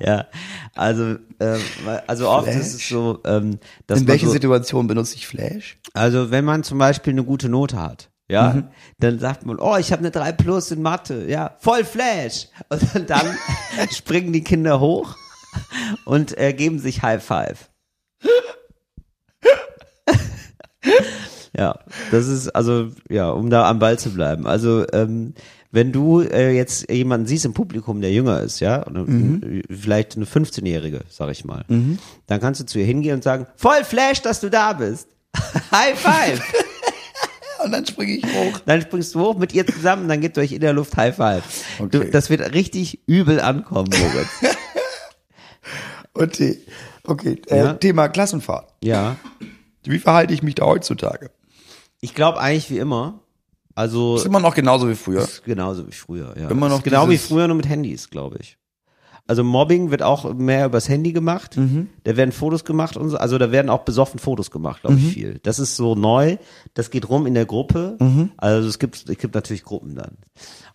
ja, also, ähm, also oft Flash? ist es so, ähm, dass In man welchen so, Situationen benutze ich Flash? also wenn man zum Beispiel eine gute Note hat, ja, Mhm. dann sagt man, oh, ich habe eine 3 plus in Mathe, ja, voll Flash. Und dann, dann springen die Kinder hoch und äh, geben sich High Five. ja, das ist also, ja, um da am Ball zu bleiben. Also, ähm, wenn du äh, jetzt jemanden siehst im Publikum, der jünger ist, ja, Mhm. äh, vielleicht eine 15-Jährige, sag ich mal, dann kannst du zu ihr hingehen und sagen, voll Flash, dass du da bist. High five. Und dann springe ich hoch. Dann springst du hoch mit ihr zusammen, dann gebt euch in der Luft High five. Du, Okay. das wird richtig übel ankommen, Moritz. Okay, okay. Äh, Ja. Thema Klassenfahrt. ja. Wie verhalte ich mich da heutzutage? Ich glaube eigentlich wie immer. Also Ist immer noch genauso wie früher. ist genauso wie früher, ja. Immer noch ist genau wie früher, nur mit Handys, glaube ich. Also Mobbing wird auch mehr übers Handy gemacht. Mhm. Da werden Fotos gemacht und so. Also da werden auch besoffen Fotos gemacht, glaube Mhm. ich, viel. Das ist so neu. Das geht rum in der Gruppe. Mhm. Also es gibt, es gibt natürlich Gruppen dann.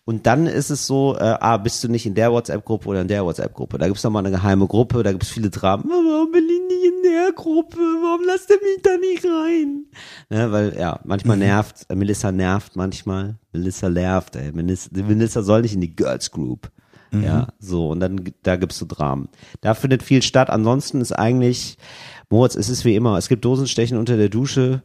Und dann ist es so, äh, ah, bist du nicht in der WhatsApp-Gruppe oder in der WhatsApp-Gruppe? Da gibt's noch mal eine geheime Gruppe, da gibt's viele Dramen. Warum bin ich nicht in der Gruppe? Warum lasst ihr mich da nicht rein? Ne, weil, ja, manchmal Mhm. nervt, äh, Melissa nervt manchmal. Melissa nervt, ey. Melissa, Melissa soll nicht in die Girls Group. Mhm. Ja, so, und dann, da gibt's so Dramen. Da findet viel statt. Ansonsten ist eigentlich, Moritz, es ist wie immer. Es gibt Dosenstechen unter der Dusche,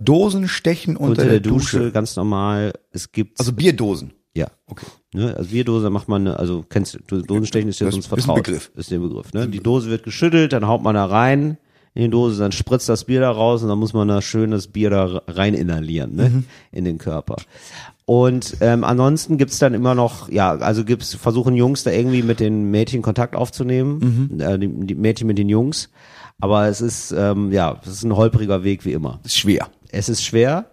Dosenstechen unter, unter, der, Dusche, ganz normal. Es gibt, Also Bierdosen. ja. Okay. Ne, also Bierdose macht man, also kennst du, Dosenstechen ist ja sonst ist ein vertraut. Begriff. Ist der Begriff. Ne? Die Dose wird geschüttelt, dann haut man da rein in die Dose, dann spritzt das Bier da raus und dann muss man da schön das Bier da rein inhalieren, ne? Mhm. In den Körper. Und ähm, ansonsten gibt's dann immer noch, ja, also gibt's, versuchen Jungs da irgendwie mit den Mädchen Kontakt aufzunehmen, Mhm. äh, die, die Mädchen mit den Jungs. Aber es ist, ähm, ja, es ist ein holpriger Weg wie immer. Ist schwer. Es ist schwer.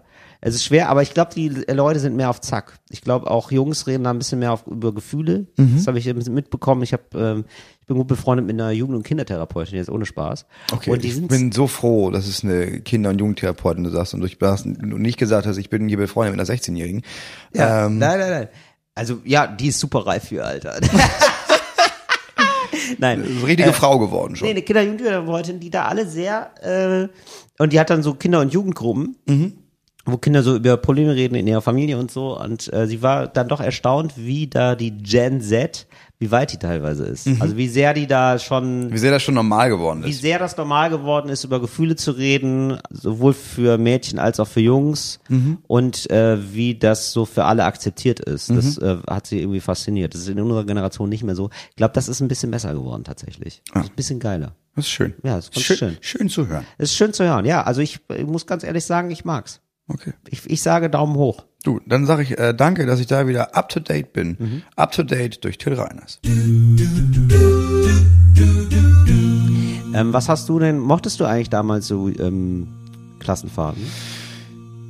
Es ist schwer, aber ich glaube, die Leute sind mehr auf Zack. Ich glaube, auch Jungs reden da ein bisschen mehr auf, über Gefühle. Mhm. Das habe ich mitbekommen. Ich habe, ähm, ich bin gut befreundet mit einer Jugend- und Kindertherapeutin, jetzt ohne Spaß. Okay, Und die ich sind bin so froh, dass es eine Kinder- und Jugendtherapeutin du sagst und du hast nicht gesagt hast, ich bin hier befreundet mit einer 16-Jährigen. ja, Ähm, nein, nein, nein. Also ja, die ist super reif für Alter. nein. richtige Frau geworden schon. Nee, eine Kinder- und Jugendtherapeutin, die da alle sehr, äh, und die hat dann so Kinder- und Jugendgruppen, wo Kinder so über Probleme reden in ihrer Familie und so. Und äh, sie war dann doch erstaunt, wie da die Gen Z, wie weit die teilweise ist. Also wie sehr die da schon Wie sehr das schon normal geworden wie ist. sehr das normal geworden ist, über Gefühle zu reden, sowohl für Mädchen als auch für Jungs und äh, wie das so für alle akzeptiert ist. Das äh, hat sie irgendwie fasziniert. Das ist in unserer Generation nicht mehr so. Ich glaube, das ist ein bisschen besser geworden tatsächlich. Das ist ein bisschen geiler. Das ist schön. Ja, das ist schön, schön. schön zu hören. Es ist schön zu hören. Ja, also ich, ich muss ganz ehrlich sagen, ich mag's. Okay. Ich, ich sage Daumen hoch. Du, dann sage ich äh, danke, dass ich da wieder up to date bin. Up to date durch Till Reiners. Ähm, was hast du denn, mochtest du eigentlich damals so ähm, Klassenfahrten?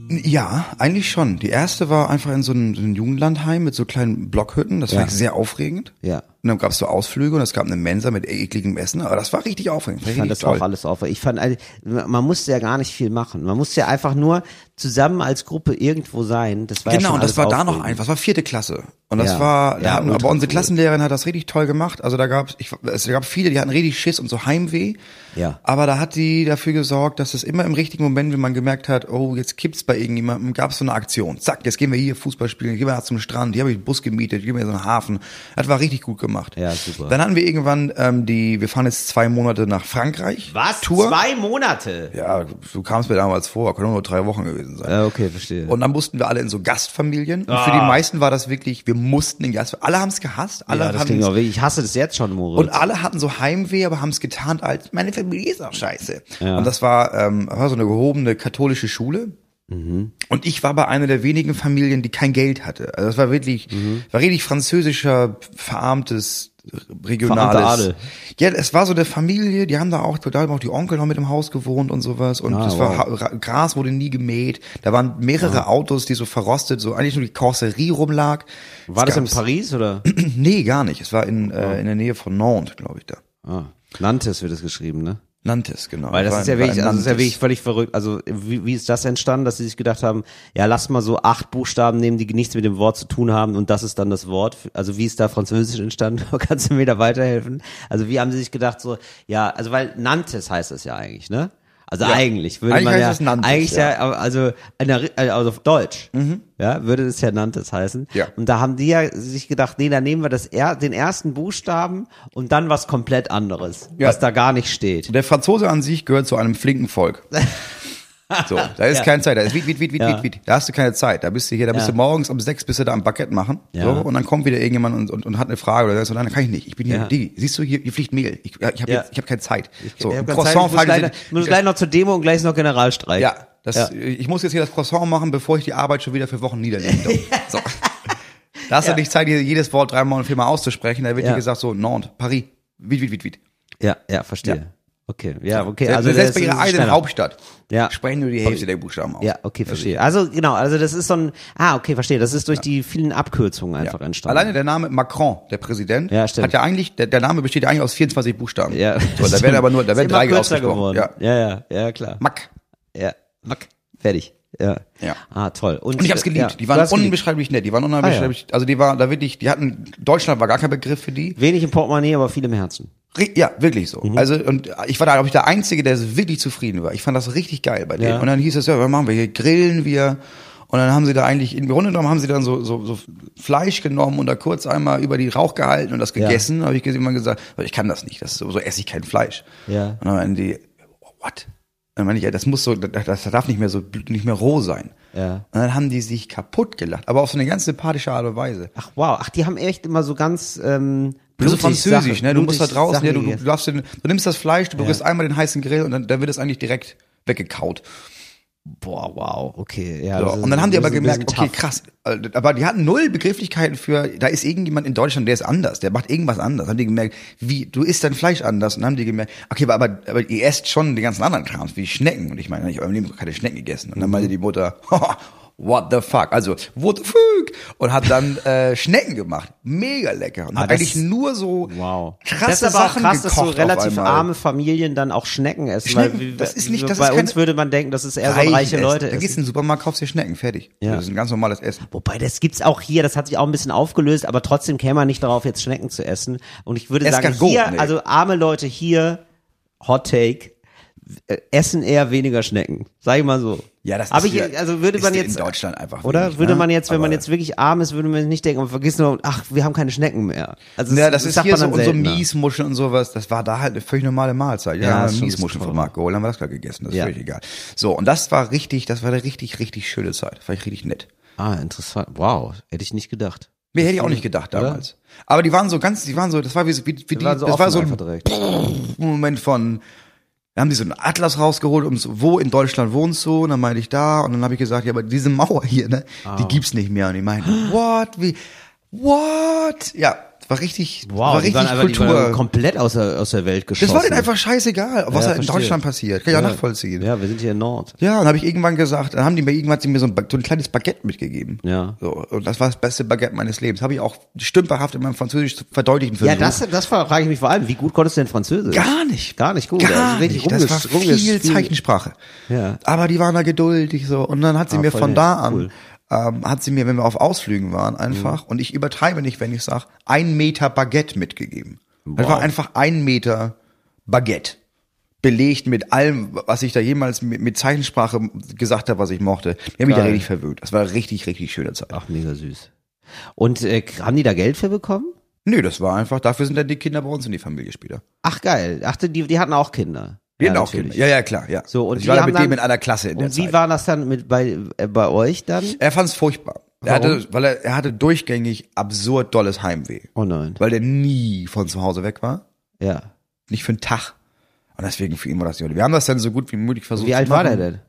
Ja, eigentlich schon. Die erste war einfach in so einem, so einem Jugendlandheim mit so kleinen Blockhütten. Das Ja. fand ich sehr aufregend. Ja. Und dann gab es so Ausflüge und es gab eine Mensa mit ekligem Essen, aber das war richtig aufregend. Ich fand das auch alles auf. Ich fand, also, man musste ja gar nicht viel machen. Man musste ja einfach nur zusammen als Gruppe irgendwo sein. Das war ja Genau, schon und das war da noch aufregend. einfach, das war vierte Klasse. Und das Ja. war, da Ja, hatten, aber unsere cool. Klassenlehrerin hat das richtig toll gemacht. Also da ich, es gab viele, die hatten richtig Schiss und so Heimweh. Ja. Aber da hat die dafür gesorgt, dass es immer im richtigen Moment, wenn man gemerkt hat, oh, jetzt kippt's bei irgendjemandem, gab's so eine Aktion. Zack, jetzt gehen wir hier Fußball spielen, gehen wir zum Strand, hier habe ich einen Bus gemietet, gehen wir in so einen Hafen. Das war richtig gut gemacht. Ja, super. Dann hatten wir irgendwann ähm, die, wir fahren jetzt zwei Monate nach Frankreich. Was? Tour. Zwei Monate? Ja, du kamst mir damals vor, können nur drei Wochen gewesen sein. Ja, okay, verstehe. Und dann mussten wir alle in so Gastfamilien. Und Ah. für die meisten war das wirklich, wir mussten in Gastfamilien. Alle haben es gehasst. Alle ja, das haben klingt auch wirklich, ich hasse das jetzt schon, Moritz. und alle hatten so Heimweh, aber haben es getarnt als, meine Familie ist auch scheiße. Ja. Und das war, ähm, war so eine gehobene katholische Schule. Mhm. Und ich war bei einer der wenigen Familien, die kein Geld hatte. Also das war wirklich, Mhm. war richtig französischer, verarmtes, regionales. Ja, es war so eine Familie, die haben da auch, da haben auch die Onkel noch mit im Haus gewohnt und sowas. Und Ah, das war, wow. Ra- Gras wurde nie gemäht. Da waren mehrere Autos, die so verrostet, so eigentlich nur die Karosserie rumlag. war Es das in Paris oder? Nee, gar nicht. Es war in, äh, in der Nähe von Nantes, glaube ich, da. ah, Nantes wird es geschrieben, ne? Nantes, genau. Weil das War ist ja wirklich, also das ist ja wirklich völlig verrückt. Also wie, wie ist das entstanden, dass sie sich gedacht haben, ja, lass mal so acht Buchstaben nehmen, die nichts mit dem Wort zu tun haben und das ist dann das Wort. Also wie ist da Französisch entstanden? Kannst du mir da weiterhelfen? Also wie haben sie sich gedacht so, ja, also weil Nantes heißt es ja eigentlich, ne? Also Ja. eigentlich würde Eigentlich man ja, es Nantes, eigentlich ja, ja. Mhm. also, eine, also auf Deutsch, ja, würde es ja Nantes heißen. Ja. Und da haben die ja sich gedacht, nee, dann nehmen wir das er, den ersten Buchstaben und dann was komplett anderes, Ja. was da gar nicht steht. Der Franzose an sich gehört zu einem flinken Volk. So, da ist Ja. keine Zeit, da ist wied, wied, wied, wied, Ja. wied. Da hast du keine Zeit. Da bist du hier, da bist Ja. du morgens um sechs bist du da am Baguette machen. Ja. So, und dann kommt wieder irgendjemand und, und, und hat eine Frage oder so, dann kann ich nicht. Ich bin hier, Ja. Digi, siehst du, hier, hier fliegt Mehl. Ich, ich habe Ja. ich habe keine Zeit. So, ich hab keine Zeit, ich muss, gleich, muss gleich noch zur Demo und gleich noch Generalstreik. Ja, das, Ja. ich muss jetzt hier das Croissant machen, bevor ich die Arbeit schon wieder für Wochen niederlegen so. Da hast du nicht Zeit, hier jedes Wort dreimal und viermal auszusprechen. Da wird Ja. dir gesagt so, Nantes, Paris, wied, wied, wied, wied. ja, ja, verstehe. Ja. Okay, ja, okay. Selbst, Also selbst das bei ihrer eigenen. Hauptstadt Ja. sprechen nur die Hälfte der Buchstaben aus. Ja, okay, verstehe. Also genau, also das ist so ein, ah, okay, verstehe. Das ist durch die vielen Abkürzungen einfach Ja. entstanden. Alleine der Name Macron, der Präsident, Ja, stimmt. hat ja eigentlich, der, der Name besteht ja eigentlich aus 24 Buchstaben. ja, So, da werden aber nur, da werden drei ausgesprochen. geworden. Ja. ja, ja, ja, klar. Mack. Ja, Mack. Fertig. Ja. Ja. Ah, toll. Und, Und ich hab's geliebt. ja, die waren hast geliebt. unbeschreiblich nett. Die waren unbeschreiblich, also die war da wirklich, die hatten, Deutschland war gar kein Begriff für die. Wenig im Portemonnaie, aber viel im Herzen. Ja, wirklich so. Mhm. Also und ich war da, glaube ich, der Einzige, der wirklich zufrieden war. Ich fand das richtig geil bei denen. Ja. Und dann hieß es, ja, was machen wir hier? Grillen wir. Und dann haben sie da eigentlich, im Grunde genommen haben sie dann so, so, so Fleisch genommen und da kurz einmal über die Rauch gehalten und das Ja. gegessen. Da habe ich immer gesagt, ich kann das nicht, das ist so, so esse ich kein Fleisch. Ja. Und dann die, what? Dann meine ich, ja, das muss so, das, darf nicht mehr so, nicht mehr roh sein. Ja. Und dann haben die sich kaputt gelacht, aber auf so eine ganz sympathische Art und Weise. Ach wow, ach, die haben echt immer so ganz ähm, Also blutig französisch, Sache- ne? Du musst da draußen, Sachen ja, du, du, darfst den, du nimmst das Fleisch, du berührst einmal den heißen Grill und dann, dann wird es eigentlich direkt weggekaut. Boah, wow, okay. Ja, So. Und dann haben die aber gemerkt, okay, tough. krass. Aber die hatten null Begrifflichkeiten für, da ist irgendjemand in Deutschland, der ist anders, der macht irgendwas anders. Haben die gemerkt, wie, du isst dein Fleisch anders. Und dann haben die gemerkt, okay, aber, aber, aber ihr esst schon die ganzen anderen Krams, wie Schnecken. Und ich meine, ich habe im Leben keine Schnecken gegessen. Und dann meinte die Mutter, what the fuck? Also, what the fuck? Und hat dann äh, Schnecken gemacht. Mega lecker. Und Ah, hat das- eigentlich nur so Wow. krasse das ist aber Sachen krass, dass so gekocht relativ arme Familien dann auch Schnecken essen. Schnecken, weil das ist nicht- das bei ist uns würde man denken, das ist eher so Reich reiche essen. Leute Da gehst du in den Supermarkt, kaufst dir Schnecken, fertig. Ja. Das ist ein ganz normales Essen. Wobei, das gibt's auch hier, das hat sich auch ein bisschen aufgelöst, aber trotzdem käme man nicht darauf, jetzt Schnecken zu essen. Und ich würde sagen, Escargot, hier, nee. also arme Leute hier, Hot Take, äh, essen eher weniger Schnecken. Sag ich mal so. Ja, das Aber ist ich, also würde ist man in jetzt Deutschland einfach oder wenig, würde ne? man jetzt, wenn man jetzt wirklich arm ist, würde man nicht denken, man vergisst nur, ach, wir haben keine Schnecken mehr. Also Ja, das ist sagt hier so, und so. Miesmuscheln und sowas. Das war da halt eine völlig normale Mahlzeit. Ja, Ja, ist Miesmuscheln vom Markt geholt, haben wir das klar gegessen. Das ist Ja. völlig egal. So, und das war richtig, das war eine richtig, richtig schöne Zeit. Das war richtig nett. Ah, interessant. Wow, hätte ich nicht gedacht. Mir hätte ich auch nicht gedacht Oder? damals. Aber die waren so ganz, die waren so, das war wie, wie, wie die, waren so das war so ein. Moment von, da haben die so einen Atlas rausgeholt, um so, wo in Deutschland wohnst du? Und dann meinte ich da, und dann habe ich gesagt, ja, aber diese Mauer hier, ne, Ah. die gibt's nicht mehr. Und die meinten, what, wie, what? Ja, war richtig, Wow, war richtig waren einfach die Kultur. waren komplett aus der, aus der Welt geschossen. Das war denen einfach scheißegal, was Ja, da in verstehe. Deutschland passiert. Kann ich auch nachvollziehen. Ja, Ja, wir sind hier in Nord. dann habe ich irgendwann gesagt, dann haben die mir irgendwann sie mir so ein, so ein kleines Baguette mitgegeben. Ja. So, und das war das beste Baguette meines Lebens. Habe ich auch stümperhaft in meinem Französisch verdeutlichen Ja, versucht. das, das frage ich mich vor allem, wie gut konntest du denn Französisch? Gar nicht. Gar nicht gut. Gar also richtig nicht. Das war viel Zeichensprache. Ja. Aber die waren da geduldig so. Und dann hat sie Ah, mir von da an, Cool. Ähm, hat sie mir, wenn wir auf Ausflügen waren, einfach, und ich übertreibe nicht, wenn ich sage, ein Meter Baguette mitgegeben. Das Wow. war einfach ein Meter Baguette. Belegt mit allem, was ich da jemals mit, mit Zeichensprache gesagt habe, was ich mochte. Die haben mich da richtig verwöhnt. Das war eine richtig, richtig schöne Zeit. Ach, mega süß. Und äh, haben die da Geld für bekommen? Nö, das war einfach, dafür sind dann die Kinder bei uns in die Familie später. Ach geil. Ach, die, die hatten auch Kinder. Die ja, hatten auch. Kinder. Ja, ja, klar, ja. So, und ich war mit dem dann- in einer Klasse in der Und wie Zeit. war das dann mit bei, äh, bei euch dann? Er fand es furchtbar. Er Warum? hatte, weil er, er hatte durchgängig absurd dolles Heimweh. Oh nein. Weil der nie von zu Hause weg war. Ja. Nicht für einen Tag. Und deswegen für ihn war das die Hölle. Wir haben das dann so gut wie möglich versucht Wie alt war der denn?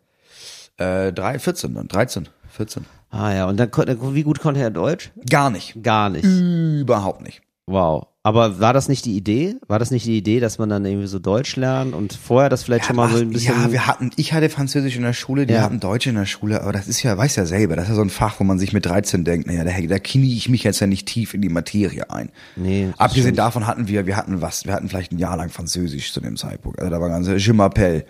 Äh, drei, 14 dann, 13, 14. Ah ja, und dann wie gut konnte er Deutsch? Gar nicht. Gar nicht. Überhaupt nicht. Wow. Aber war das nicht die Idee? War das nicht die Idee, dass man dann irgendwie so Deutsch lernt und vorher das vielleicht schon mal so ein bisschen. ja, wir hatten, ich hatte Französisch in der Schule, die Ja. hatten Deutsch in der Schule, aber das ist ja, weiß ja selber, das ist ja so ein Fach, wo man sich mit 13 denkt, naja, da, da knie ich mich jetzt ja nicht tief in die Materie ein. Nee, Abgesehen davon hatten wir, wir hatten was, wir hatten vielleicht ein Jahr lang Französisch zu dem Zeitpunkt. Also da war ganz, Je m'appelle.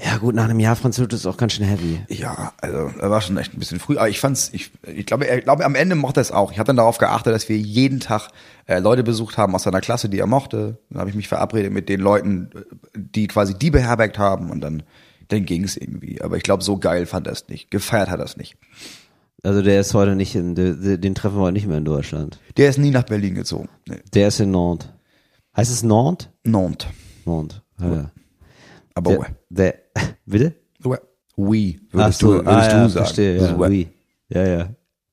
Ja gut, nach einem Jahr Französisch ist auch ganz schön heavy. Ja, also er war schon echt ein bisschen früh, aber ich fand's, ich, ich glaube, er, glaube am Ende mochte er es auch. Ich habe dann darauf geachtet, dass wir jeden Tag äh, Leute besucht haben aus seiner Klasse, die er mochte. Dann habe ich mich verabredet mit den Leuten, äh, die quasi die beherbergt haben und dann, dann ging's irgendwie. Aber ich glaube, so geil fand er es nicht. Gefeiert hat er es nicht. Also der ist heute nicht in, den, den treffen wir heute nicht mehr in Deutschland. Der ist nie nach Berlin gezogen. Nee. Der ist in Nantes. Heißt es Nantes? Nantes. Nantes. Ja. Aber Der, der, bitte? We, Ach würdest so, du, würdest ah, du ja, sagen. verstehe, Das ja, we. we. Ja, ja.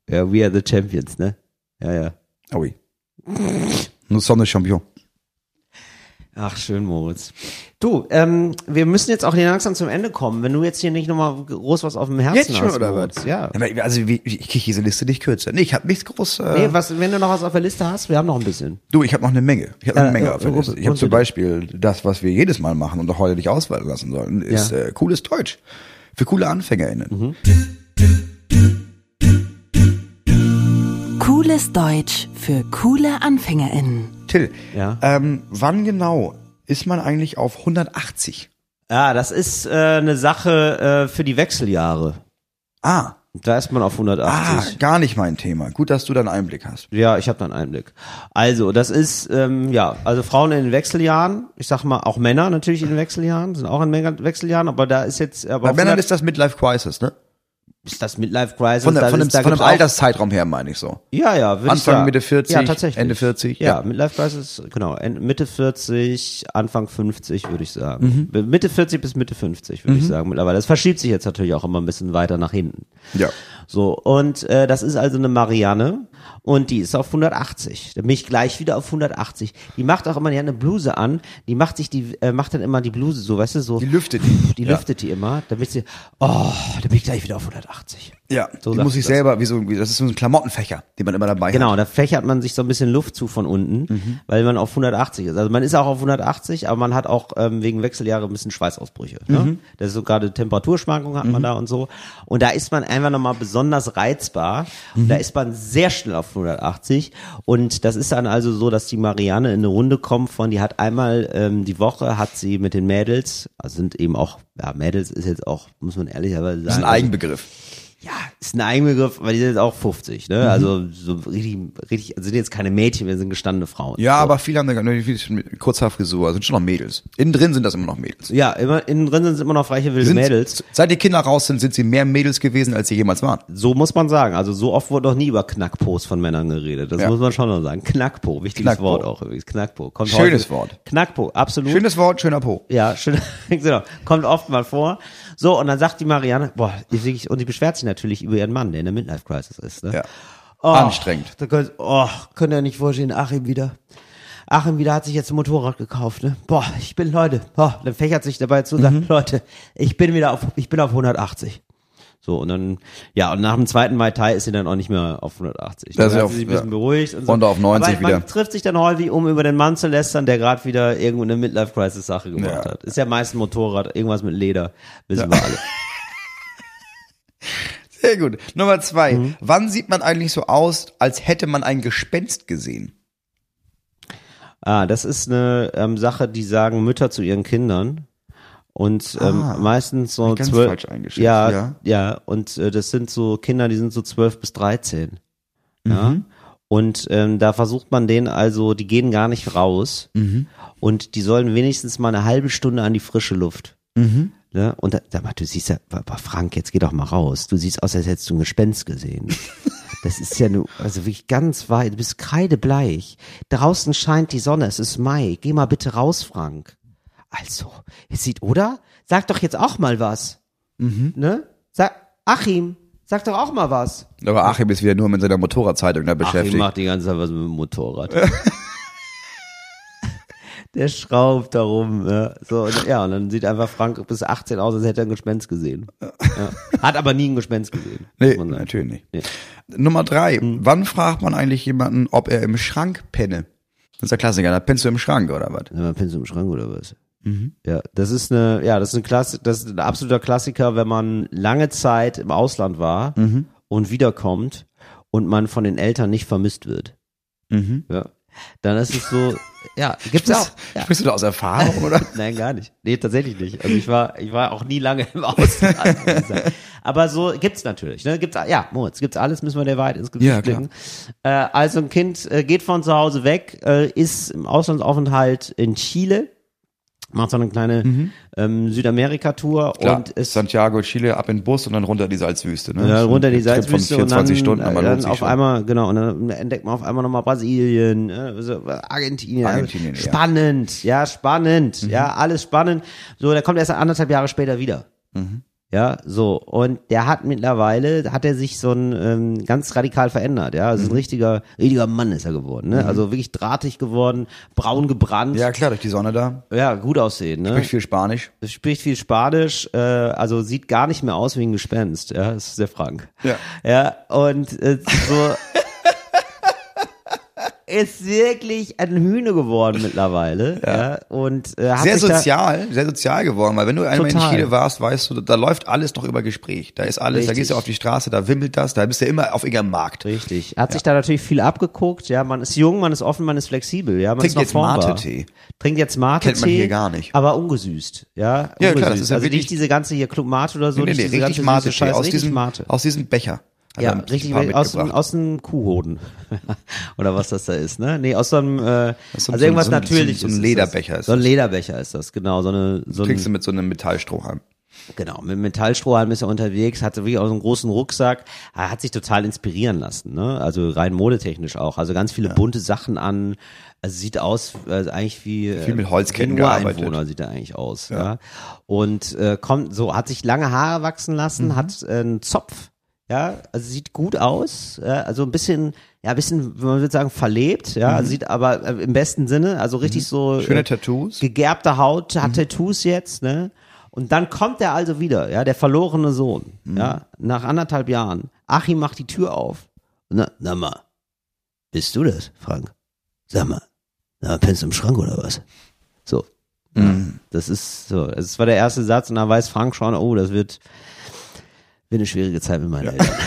Ja, we are the champions, ne? Ja, ja. Ah, oui. Nous sommes des champions. Ach, schön, Moritz. Du, ähm, wir müssen jetzt auch hier langsam zum Ende kommen. Wenn du jetzt hier nicht nochmal groß was auf dem Herzen Jetzt schon, hast, oder was? Ja. Also, wie, ich kriege diese Liste nicht kürzer. Nee, ich habe nichts groß. Äh, Nee, was, wenn du noch was auf der Liste hast, wir haben noch ein bisschen. Du, ich habe noch eine Menge. Ich habe Ja, eine Menge ja, auf der Liste. Ich habe zum. Beispiel das, was wir jedes Mal machen und auch heute nicht auswählen lassen sollen, ist Ja. äh, cooles Deutsch. Für coole AnfängerInnen. Mhm. Cooles Deutsch für coole AnfängerInnen. Till, Ja. ähm, wann genau ist man eigentlich auf 180? Ja, das ist äh, eine Sache äh, für die Wechseljahre. Ah, Da ist man auf ah, 180. gar nicht mein Thema. Gut, dass du da einen Einblick hast. Ja, ich habe da einen Einblick. Also, das ist, ähm, ja, also Frauen in den Wechseljahren, ich sag mal, auch Männer natürlich in den Wechseljahren, sind auch in Wechseljahren, aber da ist jetzt, aber Bei Männern 100 ist das Midlife Crisis, ne? Ist das Midlife Crisis. Von, der, von, dem, ist, von auch- Alterszeitraum her meine ich so. Ja, ja, ich Anfang, sagen. Mitte 40, ja, tatsächlich. Ende 40, Ja, ja. Midlife Crisis, genau, en- Mitte 40, Anfang 50 würde ich Mhm. sagen. Mitte 40 bis Mitte 50 würde ich sagen mittlerweile. Das verschiebt sich jetzt natürlich auch immer ein bisschen weiter nach hinten. Ja. So, und äh, das ist also eine Marianne und die ist auf 180. Da bin ich gleich wieder auf 180. Die macht auch immer die hat eine Bluse an, die macht sich die äh, macht dann immer die Bluse so, weißt du, so Die lüftet die. die Ja. lüftet die immer, damit sie oh, da bin ich gleich wieder auf 180. Ja, So die muss ich das. selber, wie so, das ist so ein Klamottenfächer, den man immer dabei Genau, hat. da fächert man sich so ein bisschen Luft zu von unten, Mhm. weil man auf 180 ist. Also man ist auch auf 180, aber man hat auch ähm, wegen Wechseljahre ein bisschen Schweißausbrüche. Mhm. Ne? Das ist so gerade Temperaturschwankungen hat man da und so. Und da ist man einfach nochmal besonders reizbar. Und Mhm. da ist man sehr schnell auf 180. Und das ist dann also so, dass die Marianne in eine Runde kommt von, die hat einmal ähm, die Woche, hat sie mit den Mädels, also sind eben auch, ja, Mädels ist jetzt auch, muss man ehrlicherweise sagen. Das ist ein also- Eigenbegriff. Ja, ist ein Eigenbegriff, weil die sind jetzt auch 50, Mhm. ne? Also so richtig, richtig, also sind jetzt keine Mädchen, wir sind gestandene Frauen. Ja, so. aber viele haben da ne, viele sind mit kurzer Frisur, sind schon noch Mädels. Innen drin sind das immer noch Mädels. Ja, immer, innen drin sind es immer noch reiche wilde Sind, Mädels. Seit die Kinder raus sind, sind sie mehr Mädels gewesen, als sie jemals waren. So muss man sagen. Also so oft wurde noch nie über Knackpos von Männern geredet. Das Ja. muss man schon noch sagen. Knackpo, wichtiges Knackpo. Wort auch übrigens. Knackpo. Kommt Schönes häufig- Wort. Knackpo, absolut. Schönes Wort, schöner Po. Ja, schön, genau. Kommt oft mal vor. So, und dann sagt die Marianne, boah, wirklich- und die beschwert sich natürlich über ihren Mann, der in der Midlife Crisis ist, ne? Ja. Oh, Anstrengend. Da könnt, oh, könnt ihr nicht vorstellen, Achim wieder. Achim wieder hat sich jetzt ein Motorrad gekauft, ne? Boah, ich bin, Leute, boah, dann fächert sich dabei zu und Mhm. sagt, Leute, ich bin wieder auf, ich bin auf 180. So, und dann, ja, und nach dem zweiten Mai Tai ist sie dann auch nicht mehr auf 180. Das ist dann auf- sie sich ein bisschen ja. beruhigt und so. Und auf 90 Aber man wieder. trifft sich dann häufig, um über den Mann zu lästern, der gerade wieder irgendwo eine Midlife-Crisis-Sache gemacht Ja. hat. Ist ja meist ein Motorrad, irgendwas mit Leder, wissen wir alle. Sehr gut. Nummer zwei. Mhm. Wann sieht man eigentlich so aus, als hätte man ein Gespenst gesehen? Ah, das ist eine ähm, Sache, die sagen Mütter zu ihren Kindern. Und ähm, Ah, meistens so zwölf. ja, ja. ja, und äh, das sind so Kinder, die sind so zwölf bis dreizehn. Ja. Mhm. Und ähm, da versucht man denen also, die gehen gar nicht raus Mhm. und die sollen wenigstens mal eine halbe Stunde an die frische Luft. Mhm. Ne? Und da, sag mal, du siehst ja, aber Frank, jetzt geh doch mal raus. Du siehst aus, als hättest du ein Gespenst gesehen. Das ist ja nur, also wirklich ganz weit, du bist kreidebleich. Draußen scheint die Sonne, es ist Mai. Geh mal bitte raus, Frank. Also, es sieht, oder? Sag doch jetzt auch mal was. Ne? Sag, Achim, sag doch auch mal was. Aber Achim ist wieder nur mit seiner Motorradzeitung da Achim beschäftigt. macht die ganze Zeit was mit dem Motorrad. Der schraubt da rum. Ja. So, und, ja, und dann sieht einfach Frank bis 18 aus, als hätte er ein Gespenst gesehen. Ja. Hat aber nie ein Gespenst gesehen. Nee, natürlich nicht. Nee. Nummer drei. Hm. Wann fragt man eigentlich jemanden, ob er im Schrank penne? Das ist der Klassiker. Da pennst du im Schrank oder was? Ja, Pinsel im Schrank oder was? Ja, das ist eine, ja, das ist ein Klass, das ist ein absoluter Klassiker, wenn man lange Zeit im Ausland war und wiederkommt und man von den Eltern nicht vermisst wird. Ja. Dann ist es so, ja, gibt's auch. Ja. Sprichst du da aus Erfahrung, oder? Nein, gar nicht. Nee, tatsächlich nicht. Also ich war, ich war auch nie lange im Ausland. Aber so gibt's natürlich. Ne? Gibt's, ja, Moritz, gibt's alles, müssen wir der Wahrheit ins Gesicht Ja, blicken. Äh, also ein Kind äh, geht von zu Hause weg, äh, ist im Auslandsaufenthalt in Chile, macht so eine kleine ähm, Südamerika-Tour Mhm. Und ist Santiago, Chile, ab in den Bus und dann runter die Salzwüste. Ne? ja, runter die Salzwüste von und dann, 24 Stunden, aber dann lohnt sich auf schon. einmal, genau, und dann entdeckt man auf einmal nochmal Brasilien, äh, so, Argentinien. Argentinien, äh, ja. Spannend, ja, spannend, Mhm. ja, alles spannend. So, der kommt erst anderthalb Jahre später wieder. Mhm. Ja, so. Und der hat mittlerweile, hat er sich so ein ähm, ganz radikal verändert, ja. Also Mhm. ein richtiger, richtiger Mann ist er geworden, ne? Also wirklich drahtig geworden, braun gebrannt. Ja, klar, durch die Sonne da. Ja, gut aussehen, ne? Spricht viel Spanisch. spricht viel Spanisch, äh, also sieht gar nicht mehr aus wie ein Gespenst, ja, das ist der Frank. Ja. Ja, und äh, so ist wirklich ein Hühne geworden mittlerweile, ja, und äh, Sehr da- sozial, sehr sozial geworden, weil wenn du einmal in Total. Chile warst, weißt du, da läuft alles doch über Gespräch. Da ist alles, da Richtig. gehst du auf die Straße, da wimmelt das, da bist du immer auf irgendeinem Markt. Richtig. Hat sich da natürlich viel abgeguckt, ja, man ist jung, man ist offen, man ist flexibel, ja, man Trinkt ist noch jetzt. Mate-Tee. Trinkt jetzt Mate-Tee. Kennt man hier gar nicht. Aber ungesüßt, ja. Ja, ungesüßt. klar, das ist ja also wirklich- nicht diese ganze hier Club Mate oder so, Nee, nee, nee, richtig ganze Mate süße Scheiße, aus richtig diesem, aus diesem Becher. Hat Ja, ein richtig, aus, aus dem Kuhhoden. Oder was das da ist, ne? Nee, aus so einem, äh, ist so- also irgendwas so ein- Natürliches. so ein ist Lederbecher das. ist So ein das. Lederbecher ist das, genau. So eine, so Trinkst du ein, mit so einem Metallstrohhalm. genau, mit Metallstrohhalm ist er unterwegs, hatte wirklich auch so einen großen Rucksack, er hat sich total inspirieren lassen, ne? Also rein modetechnisch auch. Also ganz viele bunte Sachen an, also sieht aus, also eigentlich wie, äh, Viel mit Holzketten wie ein gearbeitet. Sieht er eigentlich aus, ja. Und äh, kommt so, hat sich lange Haare wachsen lassen, Mhm. hat äh, einen Zopf, ja, also sieht gut aus, ja, also ein bisschen, ja, ein bisschen, man würde sagen, verlebt, ja, also sieht aber äh, im besten Sinne, also richtig so Mhm. Schöne äh, Tattoos. gegerbte Haut, hat Tattoos jetzt, ne? Und dann kommt er also wieder, ja, der verlorene Sohn, ja, nach anderthalb Jahren. Achim macht die Tür auf. Na, na mal, bist du das, Frank? Sag mal, na, pennst du im Schrank oder was? So. Ja, das ist so, das war der erste Satz und dann weiß Frank schon, oh, das wird, wird eine schwierige Zeit mit meinen Eltern.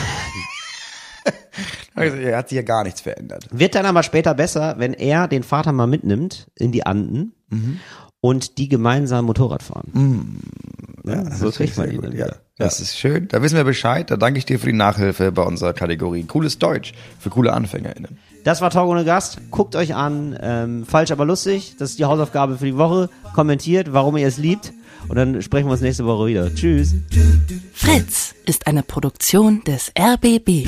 Also, er hat sich ja gar nichts verändert. Wird dann aber später besser, wenn er den Vater mal mitnimmt in die Anden und die gemeinsam Motorrad fahren. Ja, so kriegt man ihn dann Ja, wieder. das ist schön. Da wissen wir Bescheid. Da danke ich dir für die Nachhilfe bei unserer Kategorie. Cooles Deutsch für coole AnfängerInnen. Das war Talk ohne Gast. Guckt euch an. Ähm, falsch, aber lustig. Das ist die Hausaufgabe für die Woche. Kommentiert, warum ihr es liebt. Und dann sprechen wir uns nächste Woche wieder. Tschüss. Fritz ist eine Produktion des RBB.